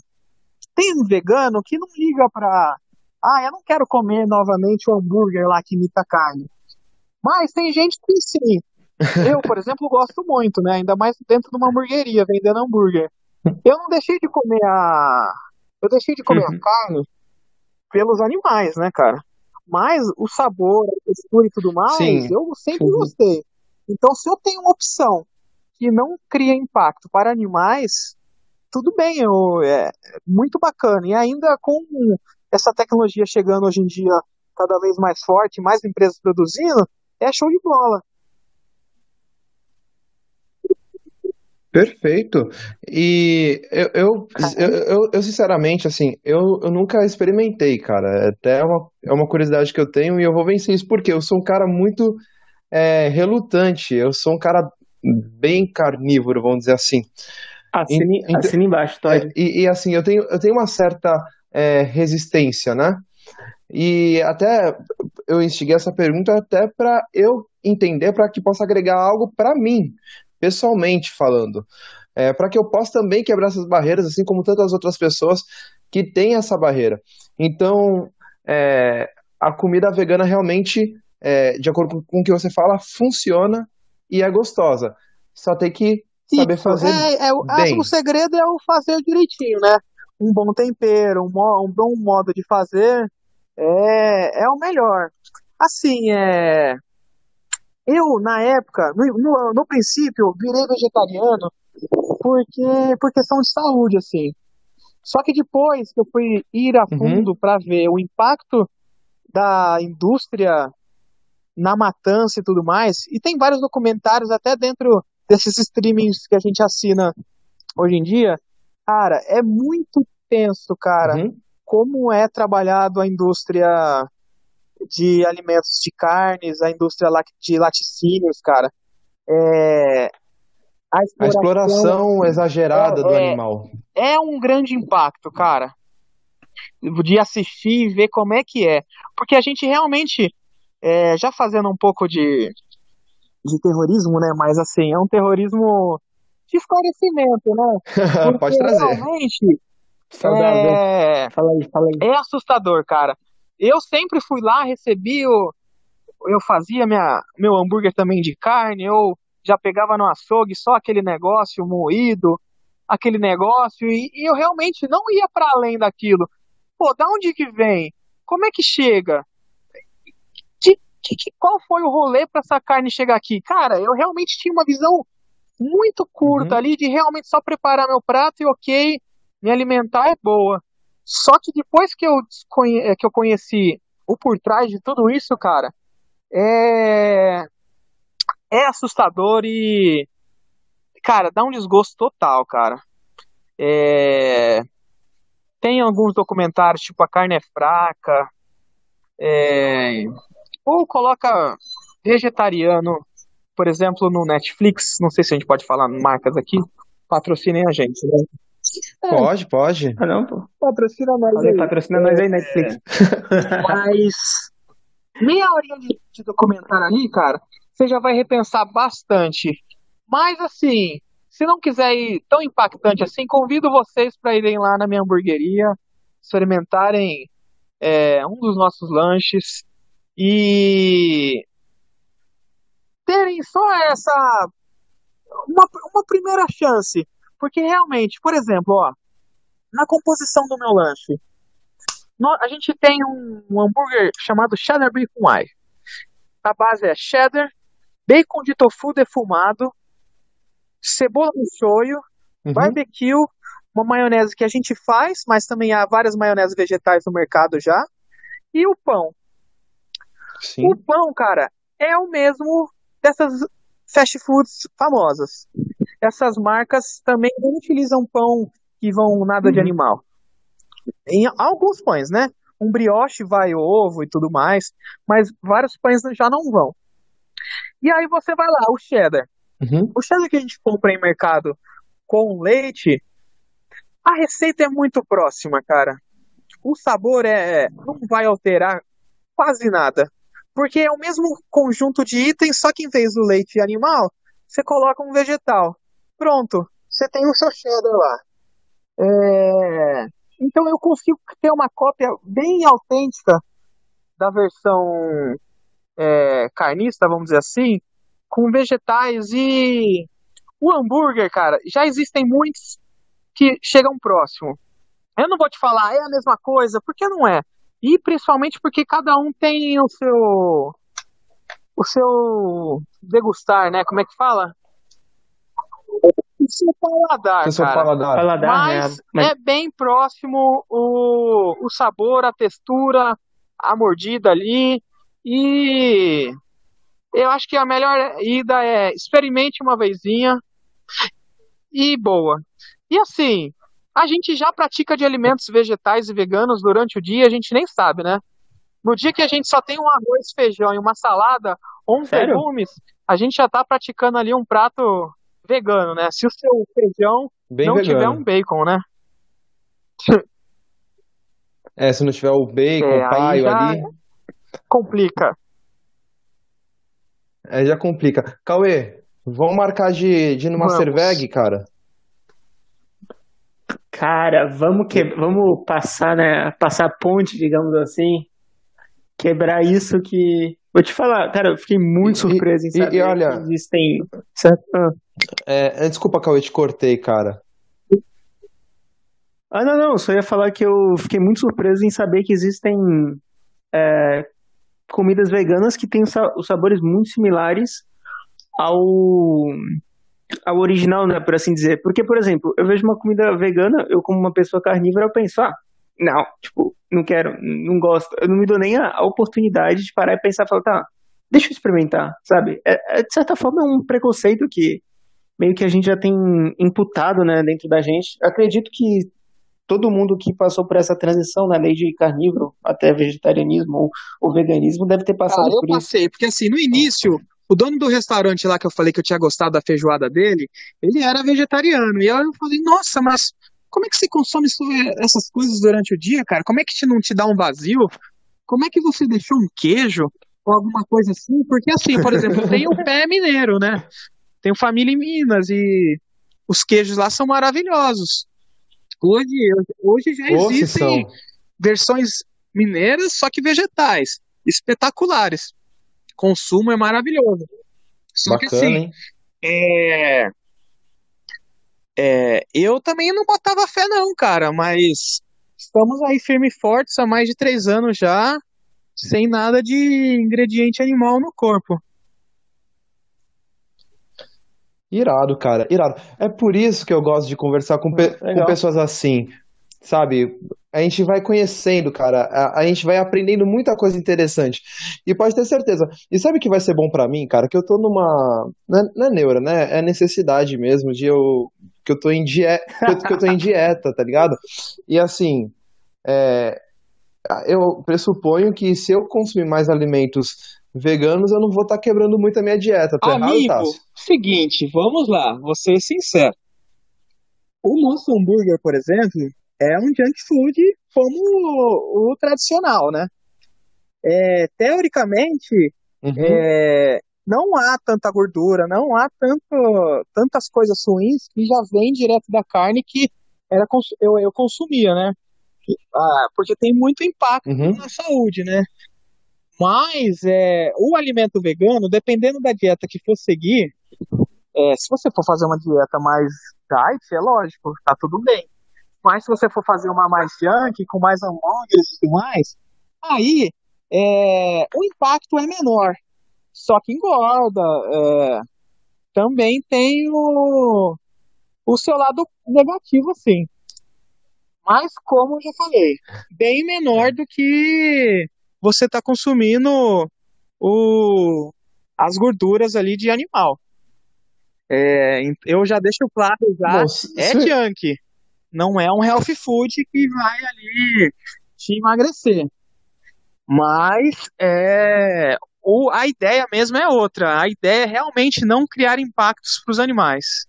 Tem um vegano que não liga pra. Ah, eu não quero comer novamente o hambúrguer lá que imita carne. Mas tem gente que sim. Eu, por exemplo, gosto muito, né? Ainda mais dentro de uma hamburgueria vendendo hambúrguer. Eu não deixei de comer a. Eu deixei de comer uhum. a carne pelos animais, né, cara? Mas o sabor, a textura e tudo mais, Sim. eu sempre Sim. gostei. Então, se eu tenho uma opção que não cria impacto para animais, tudo bem, eu, é muito bacana. E ainda com essa tecnologia chegando hoje em dia cada vez mais forte, mais empresas produzindo, é show de bola. Perfeito. E eu, eu, eu, eu, eu, sinceramente, assim, eu, eu nunca experimentei, cara. É até uma, é uma curiosidade que eu tenho e eu vou vencer isso porque eu sou um cara muito é, relutante. Eu sou um cara bem carnívoro, vamos dizer assim. Assine, então, assine embaixo, Todd. É, e, e, assim, eu tenho, eu tenho uma certa é, resistência, né? E até eu instiguei essa pergunta até para eu entender, para que possa agregar algo para mim, pessoalmente falando. É, para que eu possa também quebrar essas barreiras, assim como tantas outras pessoas que têm essa barreira. Então, é, a comida vegana realmente é, de acordo com o que você fala, funciona e é gostosa. Só tem que saber fazer. É, é, bem. O segredo é o fazer direitinho, né? Um bom tempero, um, um bom modo de fazer é, é o melhor. Assim, é. Eu, na época, no, no, princípio, virei vegetariano porque por questão de saúde, assim. Só que depois que eu fui ir a uhum. fundo uhum. para ver o impacto da indústria na matança e tudo mais. E tem vários documentários até dentro desses streamings que a gente assina hoje em dia. Cara, é muito tenso, cara, uhum. como é trabalhado a indústria de alimentos de carnes, a indústria de laticínios, cara. é, a exploração, a exploração exagerada é, do é, animal. É um grande impacto, cara. De assistir e ver como é que é. Porque a gente realmente, é, já fazendo um pouco de, de terrorismo, né? Mas assim, é um terrorismo de esclarecimento, né? Pode trazer. Realmente. É... Fala aí, fala aí. É assustador, cara. Eu sempre fui lá, recebi o. Eu fazia minha, meu hambúrguer também de carne, eu já pegava no açougue só aquele negócio moído, aquele negócio, e, e eu realmente não ia para além daquilo. Pô, da onde que vem? Como é que chega? Que, que, qual foi o rolê para essa carne chegar aqui? Cara, eu realmente tinha uma visão muito curta uhum. ali de realmente só preparar meu prato e ok, me alimentar é boa. Só que depois que eu, é, que eu conheci o por trás de tudo isso, cara, é é assustador e. Cara, dá um desgosto total, cara. É... Tem alguns documentários, tipo A Carne é Fraca. É... Ou coloca vegetariano, por exemplo, no Netflix. Não sei se a gente pode falar marcas aqui. Patrocinem a gente, né? Pode, pode. Ah, não, pô. Patrocina nós aí. Patrocina nós aí, Netflix. Mas meia horinha de, de documentário ali, cara, você já vai repensar bastante. Mas assim, se não quiser ir tão impactante assim, convido vocês para irem lá na minha hamburgueria, experimentarem é, um dos nossos lanches e terem só essa uma, uma primeira chance, porque realmente, por exemplo, ó, na composição do meu lanche, a gente tem um, um hambúrguer chamado cheddar bacon wine. A base é cheddar, bacon de tofu defumado, cebola no shoyu, uhum. barbecue, uma maionese que a gente faz, mas também há várias maioneses vegetais no mercado já, e o pão. Sim. O pão, cara, é o mesmo dessas fast foods famosas. Essas marcas também não utilizam pão que vão nada uhum. de animal. Em alguns pães, né? Um brioche vai ovo e tudo mais, mas vários pães já não vão. E aí você vai lá, o cheddar. Uhum. O cheddar que a gente compra em mercado com leite, a receita é muito próxima, cara. O sabor é não vai alterar quase nada. Porque é o mesmo conjunto de itens, só que em vez do leite animal, você coloca um vegetal. Pronto, você tem o seu cheddar lá. É... Então eu consigo ter uma cópia bem autêntica da versão é, carnista, vamos dizer assim, com vegetais e o hambúrguer, cara, já existem muitos que chegam próximo. Eu não vou te falar é a mesma coisa, porque não é. E principalmente porque cada um tem o seu o seu degustar, né? Como é que fala? O seu paladar, o seu cara. paladar. paladar mas, né? mas, é bem próximo o, o sabor, a textura, a mordida ali. E eu acho que a melhor ida é experimente uma vezinha e boa. E assim, a gente já pratica de alimentos vegetais e veganos durante o dia, a gente nem sabe, né? No dia que a gente só tem um arroz, feijão e uma salada ou Sério? legumes, a gente já tá praticando ali um prato vegano, né? Se o seu feijão Bem não vegano. tiver um bacon, né? É, se não tiver o bacon, é, paio já... ali complica. É, já complica. Cauê, vamos marcar de, de ir numa Cerveg, cara? Cara, vamos, que... vamos passar, né? Passar ponte, digamos assim. Quebrar isso que. Vou te falar, cara, eu fiquei muito surpreso em saber e, e olha, que existem. Ah. É, desculpa, Cauê, te cortei, cara. Ah, não, não, só ia falar que eu fiquei muito surpreso em saber que existem é, comidas veganas que têm os sabores muito similares ao, ao original, né, por assim dizer. Porque, por exemplo, eu vejo uma comida vegana, eu como uma pessoa carnívora, eu penso, ah, não, tipo, não quero, não gosto, eu não me dou nem a, a oportunidade de parar e pensar, falar, tá, deixa eu experimentar, sabe? É, é, de certa forma é um preconceito que meio que a gente já tem imputado, né, dentro da gente. acredito que todo mundo que passou por essa transição na lei de carnívoro até vegetarianismo ou, ou veganismo deve ter passado Cara, por eu passei, porque assim, no início, o dono do restaurante lá que eu falei que eu tinha gostado da feijoada dele, ele era vegetariano. E eu falei, nossa, mas como é que você consome essas coisas durante o dia, cara? Como é que não te dá um vazio? Como é que você deixou um queijo ou alguma coisa assim? Porque assim, por exemplo, tem o pé mineiro, né? Tenho família em Minas e os queijos lá são maravilhosos. Hoje, hoje já existem versões mineiras, só que vegetais, espetaculares. Consumo é maravilhoso. Só Bacana, que assim, é... É, eu também não botava fé não, cara, mas estamos aí firme e fortes há mais de três anos já, sem nada de ingrediente animal no corpo. Irado, cara, irado. É por isso que eu gosto de conversar com, pe com pessoas assim, sabe? A gente vai conhecendo, cara, a, a, gente vai aprendendo muita coisa interessante. E pode ter certeza. E sabe o que vai ser bom para mim, cara? Que eu tô numa. Não é, não é neura, né? É necessidade mesmo de eu. Que eu tô em dieta. que eu tô em dieta, tá ligado? E assim. É, eu pressuponho que se eu consumir mais alimentos veganos, eu não vou estar tá quebrando muito a minha dieta. Tá Amigo, errado, seguinte, vamos lá, vou ser sincero. O nosso hambúrguer, por exemplo, é um junk food como o, o tradicional, né? É, teoricamente, uhum. é, não há tanta gordura, não há tanto, tantas coisas ruins que já vem direto da carne que era, eu, eu consumia, né? Ah, porque tem muito impacto uhum. na saúde, né? Mas é, o alimento vegano, dependendo da dieta que for seguir, é, se você for fazer uma dieta mais diet, é lógico, tá tudo bem. Mas se você for fazer uma mais junk, com mais hambúrgueres e tudo mais, aí é, o impacto é menor. Só que engorda. É, também tem o, o seu lado negativo, sim. Mas, como eu já falei, bem menor do que você está consumindo o, as gorduras ali de animal. É, eu já deixo claro já, é junk. Não é um health food que vai ali te emagrecer. Mas é, o, a ideia mesmo é outra. A ideia é realmente não criar impactos para os animais.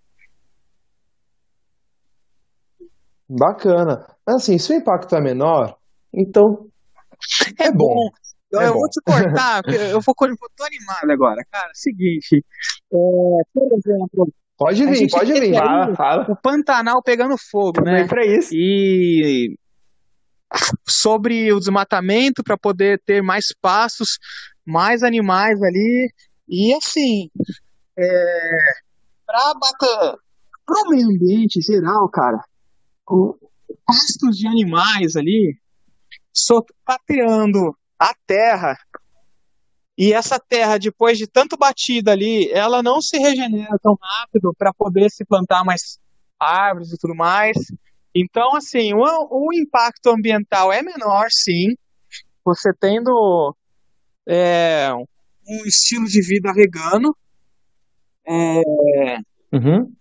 Bacana. Assim, se o impacto é menor, então é, é bom. bom. Eu, é eu bom. vou te cortar, eu vou, eu tô animado agora, cara. Seguinte, é, por exemplo. Pode vir, pode vir. Fala, fala. O Pantanal pegando fogo, né? Pra isso. E sobre o desmatamento para poder ter mais pastos, mais animais ali. E assim, é, para bater pro meio ambiente geral, cara, o, pastos de animais ali sopateando a terra. E essa terra, depois de tanto batida ali, ela não se regenera tão rápido para poder se plantar mais árvores e tudo mais. Então, assim, o, o impacto ambiental é menor, sim. Você tendo é, um estilo de vida vegano. É, uhum.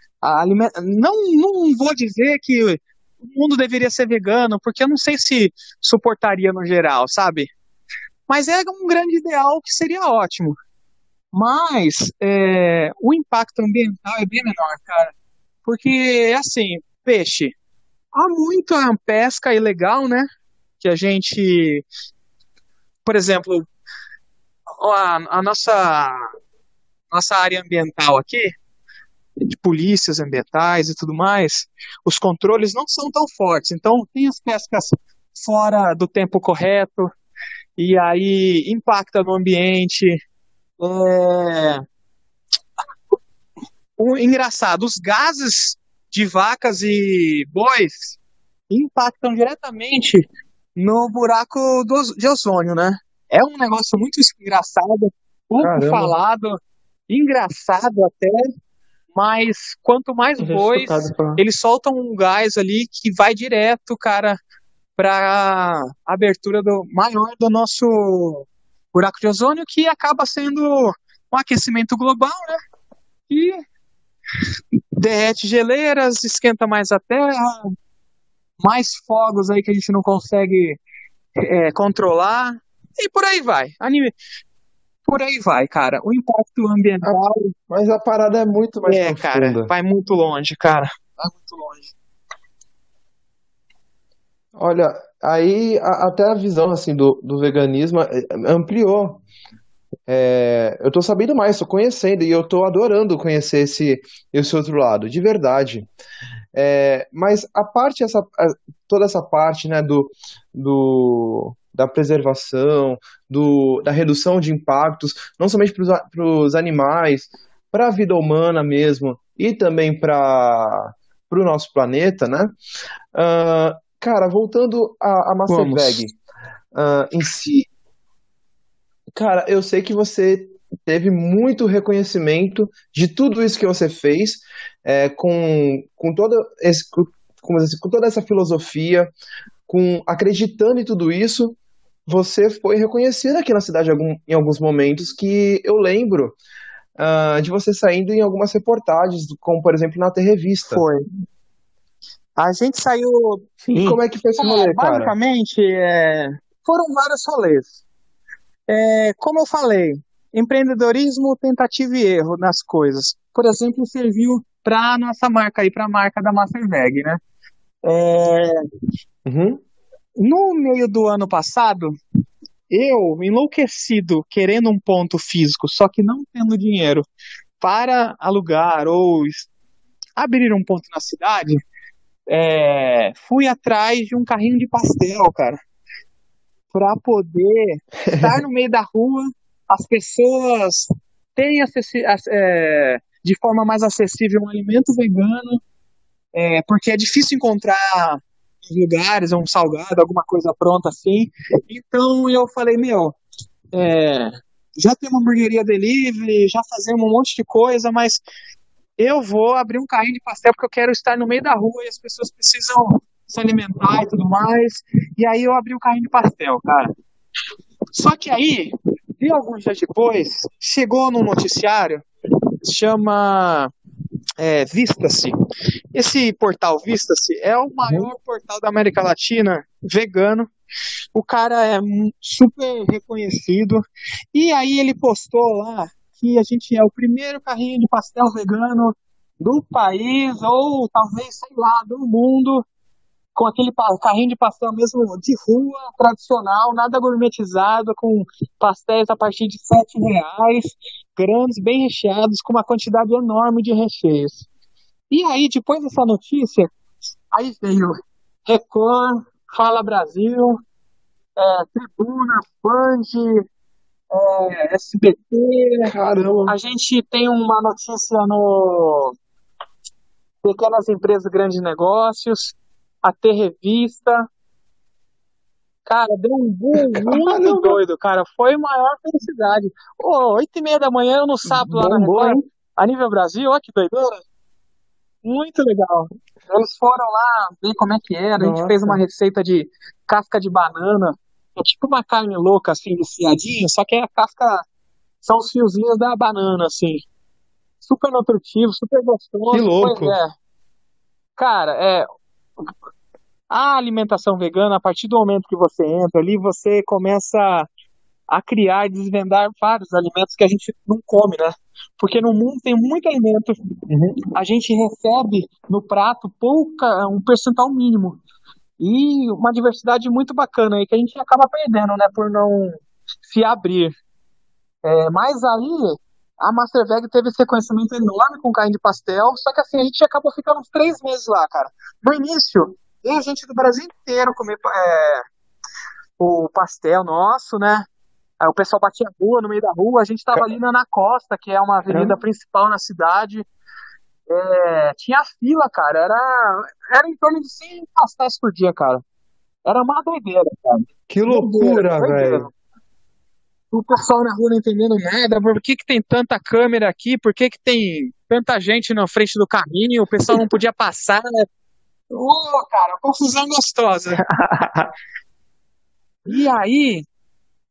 não, não vou dizer que o mundo deveria ser vegano, porque eu não sei se suportaria no geral, sabe? Mas é um grande ideal que seria ótimo. Mas é, o impacto ambiental é bem menor, cara. Porque, assim, peixe. Há muita pesca ilegal, né? Que a gente. Por exemplo, a, a nossa, nossa área ambiental aqui, de polícias ambientais e tudo mais, os controles não são tão fortes. Então, tem as pescas fora do tempo correto, e aí impacta no ambiente. É... O engraçado, os gases de vacas e bois impactam diretamente no buraco do, de ozônio, né? É um negócio muito engraçado, pouco Caramba. falado, engraçado até, mas quanto mais bois, eles soltam um gás ali que vai direto, cara, para abertura do maior do nosso buraco de ozônio, que acaba sendo um aquecimento global, né? E derrete geleiras, esquenta mais a terra, mais fogos aí que a gente não consegue é, controlar, e por aí vai. por aí vai, cara. O impacto ambiental. Mas a parada é muito mais é, profunda. cara, vai muito longe, cara. Vai muito longe. Olha, aí a- até a visão assim do, do veganismo eh, ampliou. É, eu tô sabendo mais, tô conhecendo e eu tô adorando conhecer esse, esse outro lado, de verdade. É, mas a parte, essa, toda essa parte, né, do, do, da preservação, do, da redução de impactos, não somente para os animais, para a vida humana mesmo, e também para o nosso planeta, né? Ah, cara, voltando Master Vamos. Veg, ah, em si, cara, eu sei que você teve muito reconhecimento de tudo isso que você fez, é, com, com, toda esse, com, com toda essa filosofia, com acreditando em tudo isso, você foi reconhecido aqui na cidade algum- em alguns momentos que eu lembro ah, de você saindo em algumas reportagens, como por exemplo na T Revista. Foi. A gente saiu. Sim. Como é que foi esse Cara, rolê, cara? basicamente, é, foram vários rolês. É, como eu falei, empreendedorismo, tentativa e erro nas coisas. Por exemplo, serviu para nossa marca aí, para a marca da Masterveg, né? É, Uhum. no meio do ano passado, eu, enlouquecido, querendo um ponto físico, só que não tendo dinheiro para alugar ou abrir um ponto na cidade, é, fui atrás de um carrinho de pastel, cara, para poder estar no meio da rua, as pessoas ac- é, de forma mais acessível um alimento vegano, é, porque é difícil encontrar lugares um salgado, alguma coisa pronta assim. Então eu falei, meu, é, já tem uma hamburgueria delivery, já fazemos um monte de coisa, mas eu vou abrir um carrinho de pastel porque eu quero estar no meio da rua e as pessoas precisam se alimentar e tudo mais. E aí eu abri um carrinho de pastel, cara. Só que aí, e alguns dias depois, chegou num noticiário, chama é, Vista-se. Esse portal Vista-se é o maior portal da América Latina vegano. O cara é super reconhecido. E aí ele postou lá a gente é o primeiro carrinho de pastel vegano do país, ou talvez, sei lá, do mundo, com aquele carrinho de pastel mesmo de rua, tradicional, nada gourmetizado, com pastéis a partir de sete reais, grandes, bem recheados, com uma quantidade enorme de recheios. E aí, depois dessa notícia, aí veio Record, Fala Brasil, é, Tribuna, Band, é, SBT, Caramba. a gente tem uma notícia no Pequenas Empresas, Grandes Negócios, a T Revista. Cara, deu um boom muito doido, cara. Foi a maior felicidade. Ô, oito e meia da manhã eu no sapo lá na Record, a nível Brasil, olha que doideira. Muito legal. Eles foram lá ver como é que era. A gente Nossa. fez uma receita de casca de banana. É tipo uma carne louca, assim, desfiadinha, só que a casca são os fiozinhos da banana, assim. Super nutritivo, super gostoso. Que louco. É. Cara, é. A alimentação vegana, a partir do momento que você entra ali, você começa a criar e desvendar vários alimentos que a gente não come, né? Porque no mundo tem muito alimento, a gente recebe no prato pouca, um percentual mínimo. E uma diversidade muito bacana aí que a gente acaba perdendo, né? Por não se abrir. É, mas aí a Master Veg teve esse reconhecimento enorme com carne de pastel, só que assim, a gente acabou ficando uns três meses lá, cara. No início, veio gente do Brasil inteiro comer é, o pastel nosso, né? Aí o pessoal batia rua no meio da rua, a gente tava ali na Costa, que é uma avenida principal na cidade. É, tinha fila, cara, era, era em torno de 100 pastéis por dia, cara. Era uma doideira, cara. Que loucura, velho. O pessoal na rua não entendendo nada, por que, que tem tanta câmera aqui, por que, que tem tanta gente na frente do caminho, o pessoal não podia passar. Ô, cara, confusão gostosa. E aí,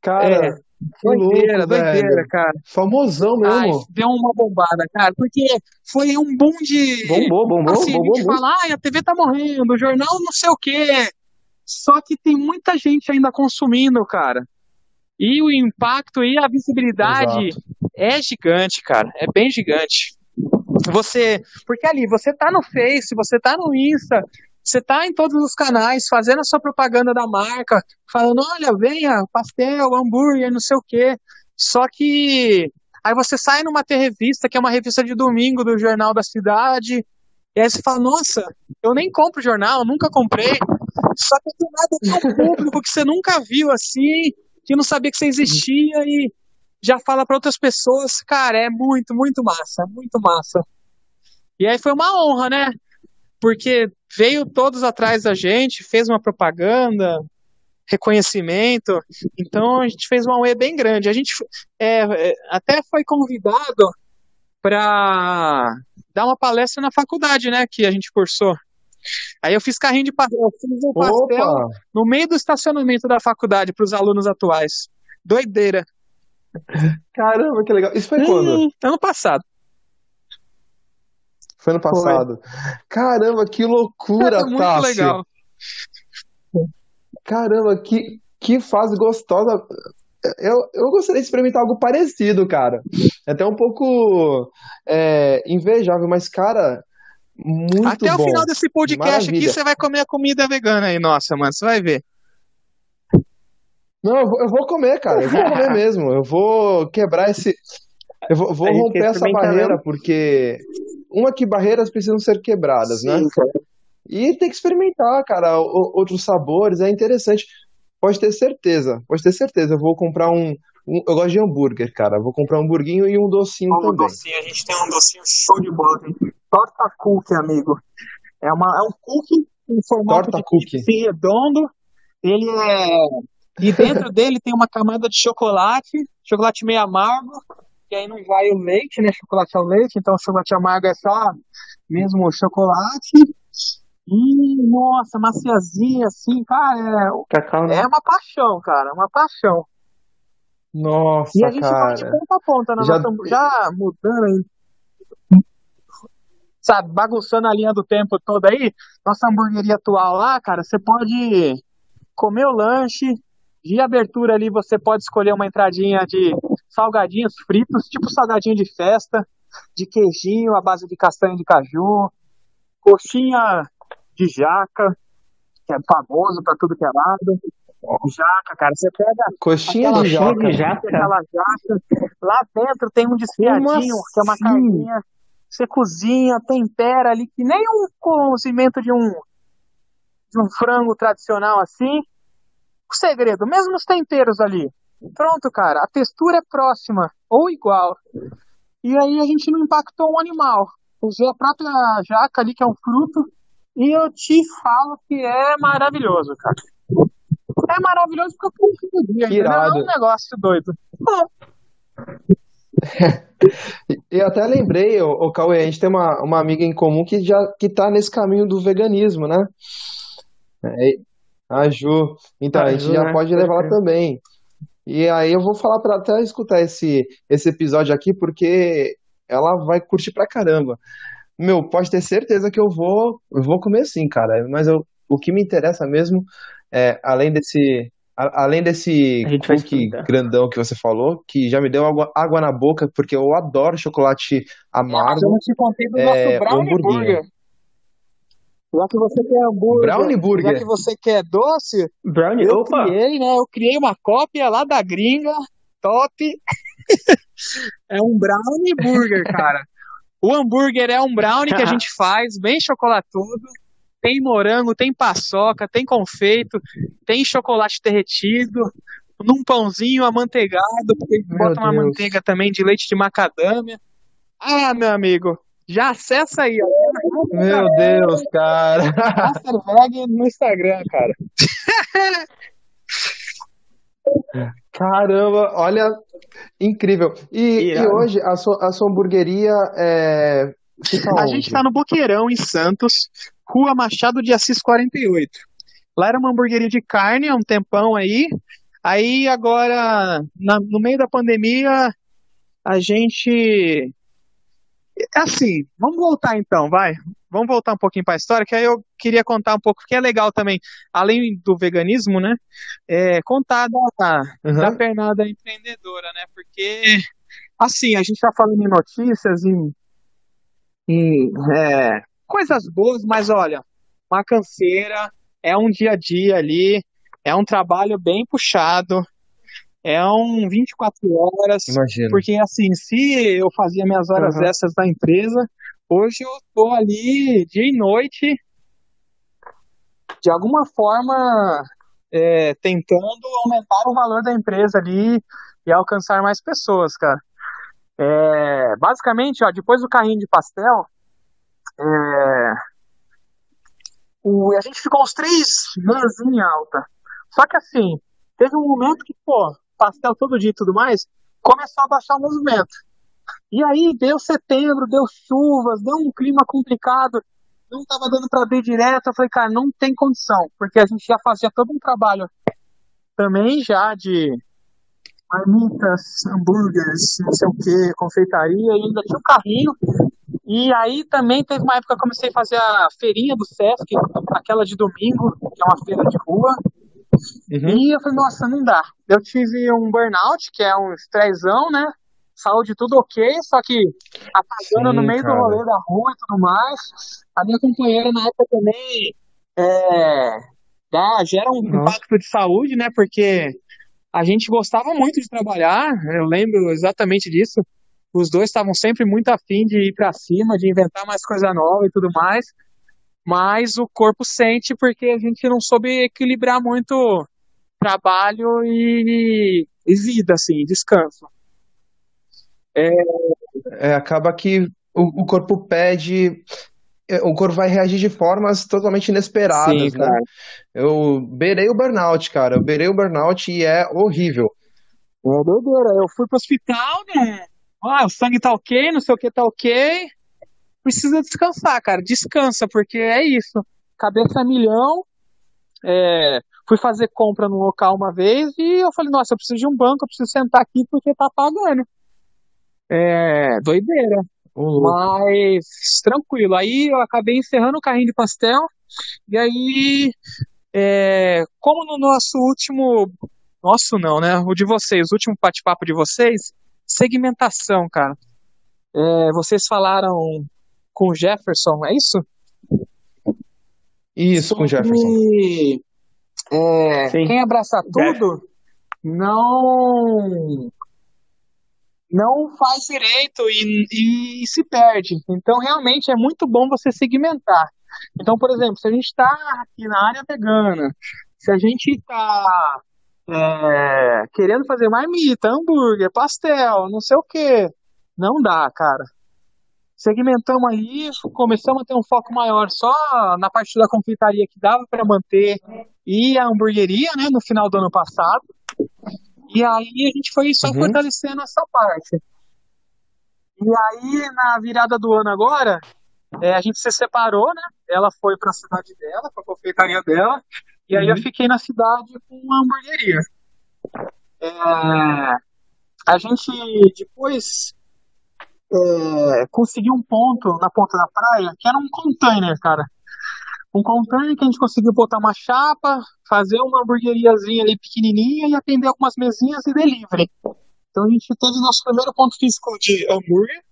Cara, É, doideira, doideira, cara. Famosão Ai, mesmo. deu uma bombada, cara, porque foi um boom de. Bombou, bombou, assim, bombou a gente muito. fala, ai, a TV tá morrendo, o jornal não sei o quê. Só que tem muita gente ainda consumindo, cara. E o impacto e a visibilidade Exato. é gigante, cara. É bem gigante. Você, porque ali você tá no Face, você tá no Insta, você tá em todos os canais fazendo a sua propaganda da marca, falando, olha, venha, pastel, hambúrguer, não sei o quê. Só que aí você sai numa revista, que é uma revista de domingo do Jornal da Cidade, e aí você fala, nossa, eu nem compro jornal, nunca comprei. Só que do nada tem um público que você nunca viu assim, que não sabia que você existia e já fala para outras pessoas, cara, é muito, muito massa, muito massa. E aí foi uma honra, né? Porque veio todos atrás da gente, fez uma propaganda, reconhecimento. Então a gente fez uma UE bem grande. A gente é, é, até foi convidado para dar uma palestra na faculdade, né? Que a gente cursou. Aí eu fiz carrinho de pastel, eu fiz um pastel Opa! no meio do estacionamento da faculdade para os alunos atuais. Doideira. Caramba, que legal. Isso foi quando? Hum, ano passado. Foi no passado. Caramba, que loucura, É muito Tassi. legal. Caramba, que, que fase gostosa. Eu, eu gostaria de experimentar algo parecido, cara. É até um pouco é, invejável, mas, cara, muito Até bom. o final desse podcast aqui, Maravilha. você vai comer a comida vegana aí, nossa, mano, você vai ver. Não, eu vou, eu vou comer, cara. Eu vou comer mesmo. Eu vou quebrar esse. Eu vou, vou romper essa barreira, mesmo. porque. Uma que barreiras precisam ser quebradas, né? E tem que experimentar, cara, outros sabores, é interessante. Pode ter certeza, pode ter certeza. Eu vou comprar um. um- eu gosto de hambúrguer, cara. Eu Vou comprar um hamburguinho e um docinho Um também. docinho, a gente tem um docinho show de bola, hein? Torta cookie, amigo. É, uma, é um cookie em formato Torta de cookie. redondo. Ele é. E dentro dele tem uma camada de chocolate, chocolate meio amargo, que aí não vai o leite, né? Chocolate ao leite, então chocolate amargo é só mesmo o chocolate. E, nossa, maciazinha, assim, cara, Cacau, é, né? é uma paixão, cara, uma paixão. Nossa, E a gente vai de cara. ponta a ponta na Já- nossa, já mudando aí, sabe, bagunçando a linha do tempo toda aí, nossa hamburgueria atual lá, cara, você pode comer o lanche, de abertura ali você pode escolher uma entradinha de salgadinhos fritos, tipo salgadinho de festa, de queijinho à base de castanha de caju, coxinha de jaca, que é famoso pra tudo que é lado. Jaca, cara, você pega Coxinha de jaca. de jaca. aquela jaca. Lá dentro tem um desfiadinho, que é uma assim? carninha. Você cozinha, tempera ali, que nem um cozimento de um, de um frango tradicional assim. O segredo, mesmo os temperos ali. Pronto, cara, a textura é próxima ou igual. E aí a gente não impactou um animal. Usei a própria jaca ali, que é um fruto, e eu te falo que é maravilhoso, cara. É maravilhoso porque eu confio no dia? É um negócio doido. E eu até lembrei, o, o Cauê, a gente tem uma, uma amiga em comum que já que tá nesse caminho do veganismo, né? É, a Ju. Então, a A gente Ju, já né? pode levar ela também. E aí eu vou falar para até escutar esse, esse episódio aqui, porque ela vai curtir pra caramba. Meu, pode ter certeza que eu vou, eu vou comer sim, cara. Mas eu, o que me interessa mesmo é, além desse, a- além desse cookie grandão que você falou, que já me deu água, água na boca, porque eu adoro chocolate Mas eu amargo. não te contei do É, nosso brownie hamburguinho. Já que você quer hambúrguer, Brownie já burger. que você quer doce, Brownie, eu opa! criei, né? Eu criei uma cópia lá da gringa, top. é um brownie burger, cara. O hambúrguer é um brownie que a gente faz, bem chocolatudo. Tem morango, tem paçoca, tem confeito, tem chocolate derretido, num pãozinho amanteigado, porque Meu bota uma Deus. manteiga também de leite de macadâmia. Ah, meu amigo, já acessa aí, ó. Meu Deus, cara. Masterveg no Instagram, cara. Caramba, olha, incrível. E, e Irado. hoje a sua, a sua hamburgueria é, fica A gente tá no Boqueirão, em Santos, Rua Machado de Assis 48. Lá era uma hamburgueria de carne há um tempão aí. Aí agora, na- no meio da pandemia, a gente. É assim, vamos voltar então, vai. vamos voltar um pouquinho para a história, que aí eu queria contar um pouco, que é legal também, além do veganismo, né? É, contar da, uhum. da pernada empreendedora, né? Porque, assim, a gente está falando em notícias, em, em é, coisas boas, mas olha, uma canseira, é um dia a dia ali, é um trabalho bem puxado, é um 24 horas. Imagina. Porque assim, se eu fazia minhas horas uhum. extras da empresa, hoje eu tô ali dia e noite, de alguma forma, é, tentando aumentar o valor da empresa ali e alcançar mais pessoas, cara. É, basicamente, ó, depois do carrinho de pastel, é, o, a gente ficou uns três meses em alta. Só que assim, teve um momento que, pô, pastel todo dia e tudo mais, começou a baixar o movimento. E aí deu setembro, deu chuvas, deu um clima complicado, não estava dando para ver direto. Eu falei, cara, não tem condição, porque a gente já fazia todo um trabalho também já de marmitas, hambúrgueres, não sei o que, confeitaria, e ainda tinha um carrinho. E aí também teve uma época que eu comecei a fazer a feirinha do Sesc, aquela de domingo, que é uma feira de rua. Uhum. E eu falei, nossa, não dá. Eu tive um burnout, que é um estressão, né? Saúde tudo ok, só que apagando Sim, no meio cara. do rolê da rua e tudo mais. A minha companheira na época também é, dá, gera um nossa. impacto de saúde, né? Porque a gente gostava muito de trabalhar, eu lembro exatamente disso. Os dois estavam sempre muito afim de ir para cima, de inventar mais coisa nova e tudo mais mas o corpo sente porque a gente não soube equilibrar muito trabalho e, e vida, assim, descanso. É... É, acaba que o, o, corpo pede, é, o corpo vai reagir de formas totalmente inesperadas, Sim, né? Eu beirei o burnout, cara, eu beirei o burnout e é horrível. É doideira, eu fui pro hospital, né? Ah, o sangue tá ok, não sei o que tá ok precisa descansar, cara. Descansa, porque é isso. Cabeça milhão. É, fui fazer compra num local uma vez e eu falei, nossa, eu preciso de um banco, eu preciso sentar aqui porque tá pagando. É, doideira. Uhum. Mas tranquilo. Aí eu acabei encerrando o carrinho de pastel. E aí, é, como no nosso último. Nosso não, né? O de vocês, o último bate-papo de vocês, segmentação, cara. É, vocês falaram com o Jefferson, é isso? Isso, Sobre, com o Jefferson. É, quem abraça tudo não não faz direito e, e, se perde. Então, realmente, é muito bom você segmentar. Então, por exemplo, se a gente está aqui na área vegana, se a gente está é, querendo fazer marmita, hambúrguer, pastel, não sei o que, não dá, cara segmentamos ali, começamos a ter um foco maior só na parte da confeitaria que dava para manter e a hamburgueria, né, no final do ano passado. E aí a gente foi só uhum. fortalecendo essa parte. E aí na virada do ano agora, é, a gente se separou, né? Ela foi para a cidade dela, para a confeitaria dela, e aí uhum. eu fiquei na cidade com a hamburgueria. É, a gente depois é, consegui um ponto na ponta da praia que era um container, cara. Um container que a gente conseguiu botar uma chapa, fazer uma hamburgueriazinha ali pequenininha e atender algumas mesinhas e delivery. Então a gente teve nosso primeiro ponto físico de hambúrguer.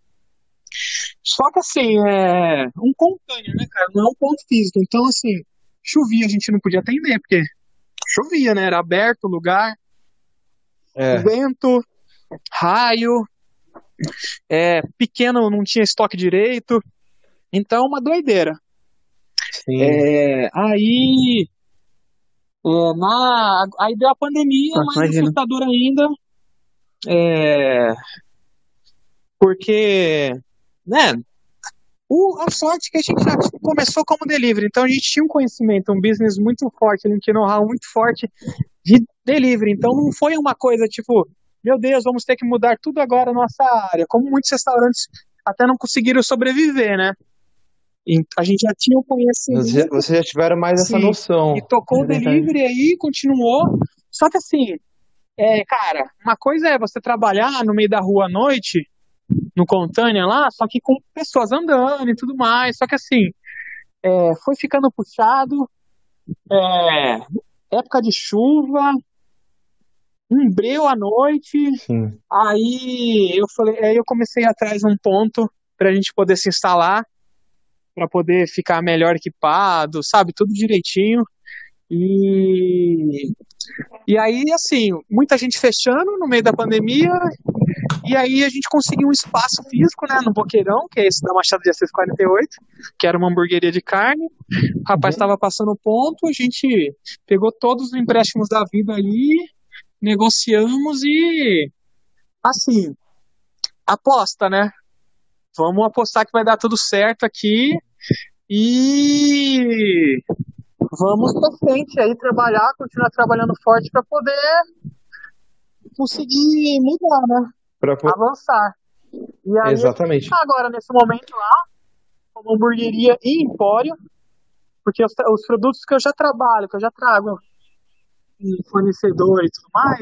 Só que assim, é um container, né, cara? Não é um ponto físico. Então, assim, chovia, a gente não podia atender, porque chovia, né? Era aberto o lugar. É. Vento, raio, é, pequeno não tinha estoque direito. Então, uma doideira. É, aí, é, na, aí deu a pandemia, ah, mais assustador ainda. É, porque, né, o, a sorte é que a gente já começou como delivery, então a gente tinha um conhecimento, um business muito forte, um know-how muito forte de delivery, então não foi uma coisa tipo, meu Deus, vamos ter que mudar tudo agora nossa área. Como muitos restaurantes até não conseguiram sobreviver, né? E a gente já tinha o conhecimento. Vocês já tiveram mais essa noção. E tocou o delivery aí, continuou. Só que assim, é, cara, uma coisa é você trabalhar no meio da rua à noite, no Contânia lá, só que com pessoas andando e tudo mais. Só que assim, é, foi ficando puxado, é, época de chuva, um breu à noite. Sim. Aí eu falei, aí eu comecei atrás um ponto para a gente poder se instalar, para poder ficar melhor equipado, sabe, tudo direitinho. E e aí assim, muita gente fechando no meio da pandemia. E aí a gente conseguiu um espaço físico, né, no Boqueirão, que é esse da Machado de Assis 48, que era uma hamburgueria de carne. O rapaz estava passando ponto, a gente pegou todos os empréstimos da vida ali, negociamos e assim, aposta, né? Vamos apostar que vai dar tudo certo aqui e vamos pra frente aí trabalhar, continuar trabalhando forte para poder conseguir mudar, né? Pra... Avançar. E aí, Exatamente. tá agora nesse momento lá, como hamburgueria e empório, porque os, os produtos que eu já trabalho, que eu já trago fornecedor e tudo mais,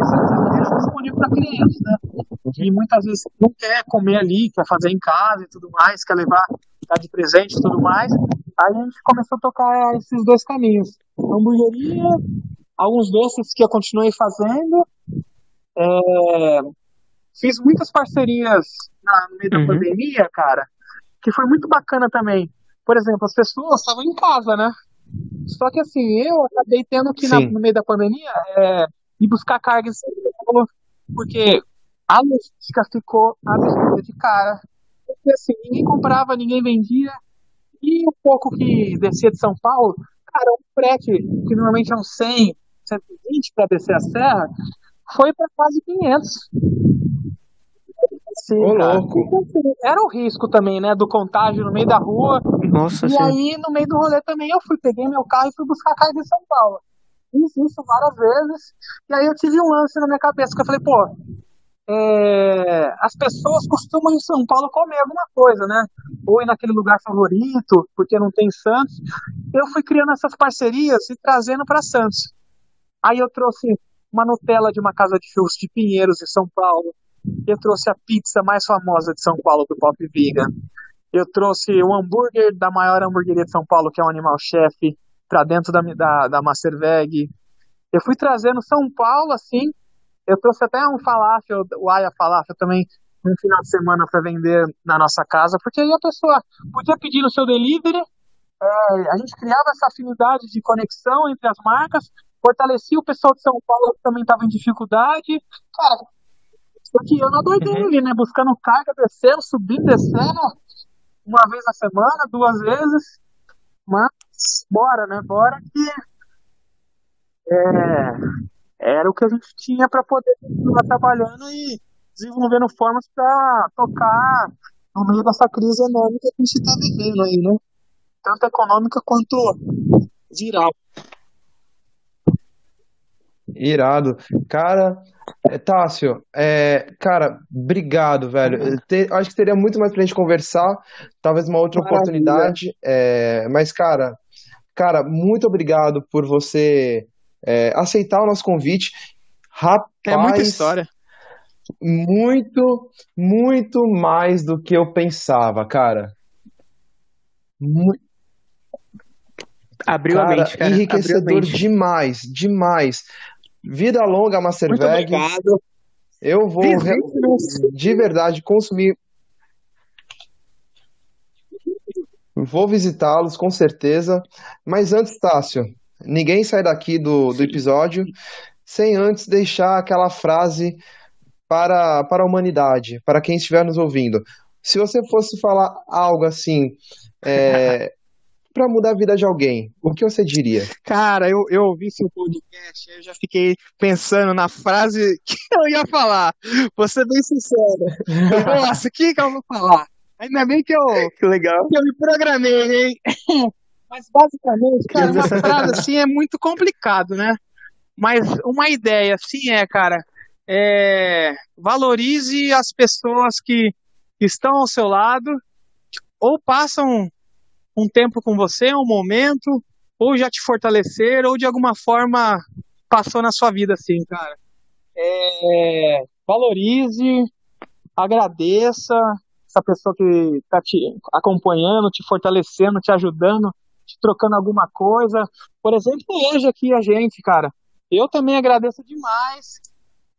é disponível para clientes, né? Que muitas vezes não quer comer ali, quer fazer em casa e tudo mais, quer levar, dar de presente e tudo mais. Aí a gente começou a tocar esses dois caminhos. Hamburgueria, alguns doces que eu continuei fazendo. É, fiz muitas parcerias na, no meio da Uhum. pandemia, cara, que foi muito bacana também. Por exemplo, as pessoas estavam em casa, né? Só que assim, eu acabei tendo que, na- no meio da pandemia, é, ir buscar carga em São Paulo, porque a logística ficou absurda de cara. Porque assim, ninguém comprava, ninguém vendia. E o pouco que descia de São Paulo, cara, um frete que normalmente é uns 100, 120 para descer a serra, foi para quase 500. Sim, Ô, louco. Então, assim, Era o risco também, né, do contágio no meio da rua. Nossa, E sim. aí, no meio do rolê também, eu fui, peguei meu carro e fui buscar carga em São Paulo. Fiz isso várias vezes. E aí eu tive um lance na minha cabeça, que eu falei, pô, é, as pessoas costumam em São Paulo comer alguma coisa, né? Ou ir naquele lugar favorito, porque não tem Santos. Eu fui criando essas parcerias e trazendo para Santos. Aí eu trouxe uma Nutella de uma casa de churros de Pinheiros, em São Paulo. Eu trouxe a pizza mais famosa de São Paulo, do Pop Vegan. Eu trouxe o hambúrguer da maior hamburgueria de São Paulo, que é o Animal Chef, para dentro da, da, da Masterveg. Eu fui trazendo São Paulo, assim. Eu trouxe até um falafel, o Aya Falafel também, no final de semana para vender na nossa casa, porque aí a pessoa podia pedir no seu delivery, é, a gente criava essa afinidade de conexão entre as marcas, fortalecia o pessoal de São Paulo que também estava em dificuldade. Cara, eu não doidei Uhum. ali, né? Buscando carga, descendo, subindo, descendo, uma vez na semana, duas vezes. Mas, bora, né? Bora que. É, era o que a gente tinha para poder continuar trabalhando e desenvolvendo formas para tocar no meio dessa crise econômica que a gente está vivendo aí, né? Tanto econômica quanto viral. Irado. Cara, Tássio, é, cara, obrigado, velho. Te- acho que teria muito mais pra gente conversar, talvez uma outra Maravilha. oportunidade. é, mas, cara, cara, muito obrigado por você é, aceitar o nosso convite. Rapaz, É muita história. muito, muito mais do que eu pensava, cara. Mu- Abriu a Cara, mente, cara. Abriu a enriquecedor mente. demais, demais. Vida longa, Muito Masterveg. obrigado. Eu vou de verdade consumir. Vou visitá-los com certeza. Mas antes, Tássio, ninguém sai daqui do, do episódio sem antes deixar aquela frase para, para a humanidade, para quem estiver nos ouvindo. Se você fosse falar algo assim, é, para mudar a vida de alguém, o que você diria? Cara, eu, eu ouvi seu podcast, eu já fiquei pensando na frase que eu ia falar. Vou ser bem sincero. Eu, Nossa, o que, que eu vou falar? Ainda bem que eu, Que legal. que eu me programei, hein? Mas basicamente, cara, uma frase assim é muito complicado, né? Mas uma ideia assim é, cara, é, valorize as pessoas que estão ao seu lado, ou passam um tempo com você, um momento, ou já te fortaleceram, ou de alguma forma passou na sua vida assim, cara. É, valorize, agradeça essa pessoa que está te acompanhando, te fortalecendo, te ajudando, trocando alguma coisa. Por exemplo, hoje aqui a gente, cara, eu também agradeço demais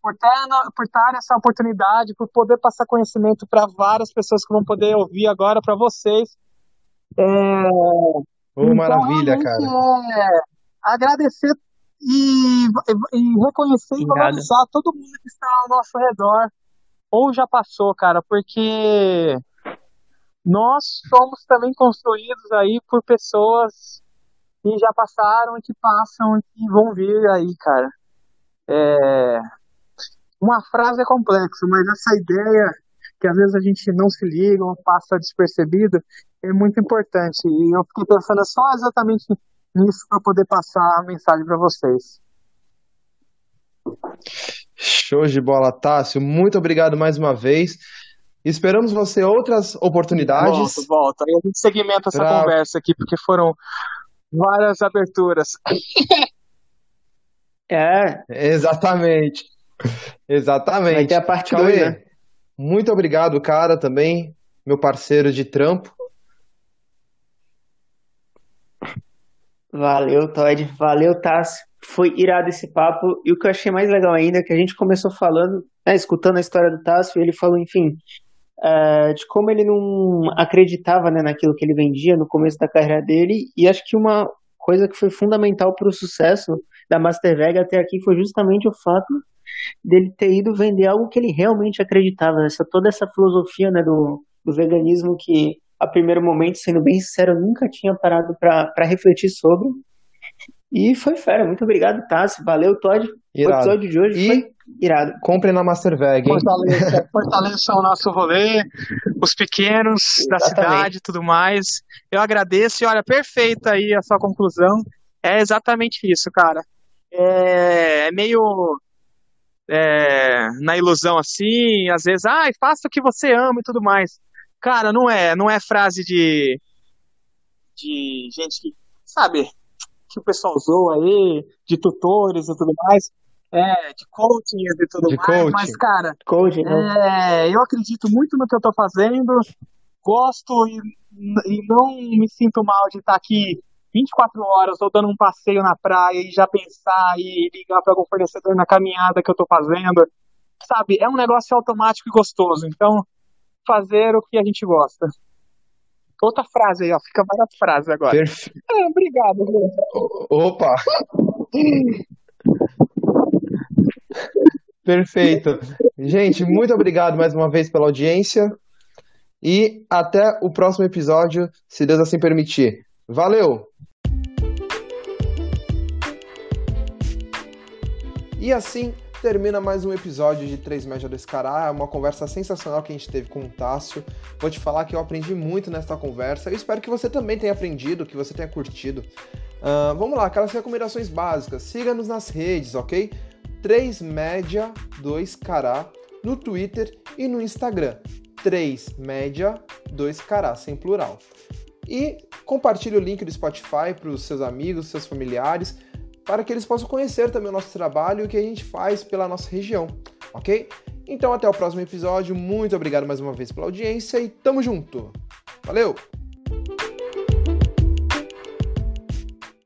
por ter, por ter essa oportunidade, por poder passar conhecimento para várias pessoas que vão poder ouvir agora para vocês. É... Oh, então, maravilha, cara. É agradecer e, e reconhecer Obrigado. e valorizar todo mundo que está ao nosso redor ou já passou, cara, porque nós somos também construídos aí por pessoas que já passaram e que passam e que vão vir aí, cara. É... Uma frase é complexa, mas essa ideia que às vezes a gente não se liga ou passa despercebido é muito importante. E eu fiquei pensando só exatamente nisso para poder passar a mensagem para vocês. Show de bola, Tássio. Muito obrigado mais uma vez. Esperamos você outras oportunidades. Volto, volto. Aí a gente segmenta essa pra... conversa aqui, porque foram várias aberturas. é. Exatamente. Exatamente. Vai ter a parte 2, né? Muito obrigado, cara, também, meu parceiro de trampo. Valeu, Todd. Valeu, Tássio. Foi irado esse papo. E o que eu achei mais legal ainda é que a gente começou falando, né, escutando a história do Tássio, ele falou, enfim, uh, de como ele não acreditava né, naquilo que ele vendia no começo da carreira dele. E acho que uma coisa que foi fundamental para o sucesso da Master Vega até aqui foi justamente o fato dele ter ido vender algo que ele realmente acreditava. Essa, toda essa filosofia né, do, do veganismo que a primeiro momento, sendo bem sincero, eu nunca tinha parado para refletir sobre. E foi fera. Muito obrigado, Tassi. Valeu, Todd. Irado. O episódio de hoje e foi irado. Compre na Masterveg. Fortaleça, fortaleça o nosso rolê, os pequenos da cidade e tudo mais. Eu agradeço e olha, perfeita aí a sua conclusão. É exatamente isso, cara. É, é meio é, na ilusão assim, às vezes, ah, faça o que você ama e tudo mais. Cara, não é, não é frase de de gente que, sabe, que o pessoal usou aí, de tutores e tudo mais, é, de coaching e tudo de mais, coaching. mas, cara, coaching, né? é, eu acredito muito no que eu tô fazendo, gosto e, e não me sinto mal de estar aqui 24 horas ou dando um passeio na praia e já pensar e ligar para algum fornecedor na caminhada que eu tô fazendo. Sabe, é um negócio automático e gostoso. Então, fazer o que a gente gosta. Outra frase aí, ó. Fica várias frases agora. Perfe... É, obrigado. Opa! Perfeito. Gente, muito obrigado mais uma vez pela audiência. E até o próximo episódio, se Deus assim permitir. Valeu! E assim termina mais um episódio de 3 Média do Escará, uma conversa sensacional que a gente teve com o Tássio. Vou te falar que eu aprendi muito nesta conversa. Espero que você também tenha aprendido, que você tenha curtido. Uh, vamos lá, aquelas recomendações básicas. Siga-nos nas redes, ok? 3 Média 2 Cará no Twitter e no Instagram. 3 Média 2 Cará, sem plural. E compartilhe o link do Spotify para os seus amigos, seus familiares para que eles possam conhecer também o nosso trabalho e o que a gente faz pela nossa região, ok? Então até o próximo episódio, muito obrigado mais uma vez pela audiência e tamo junto! Valeu!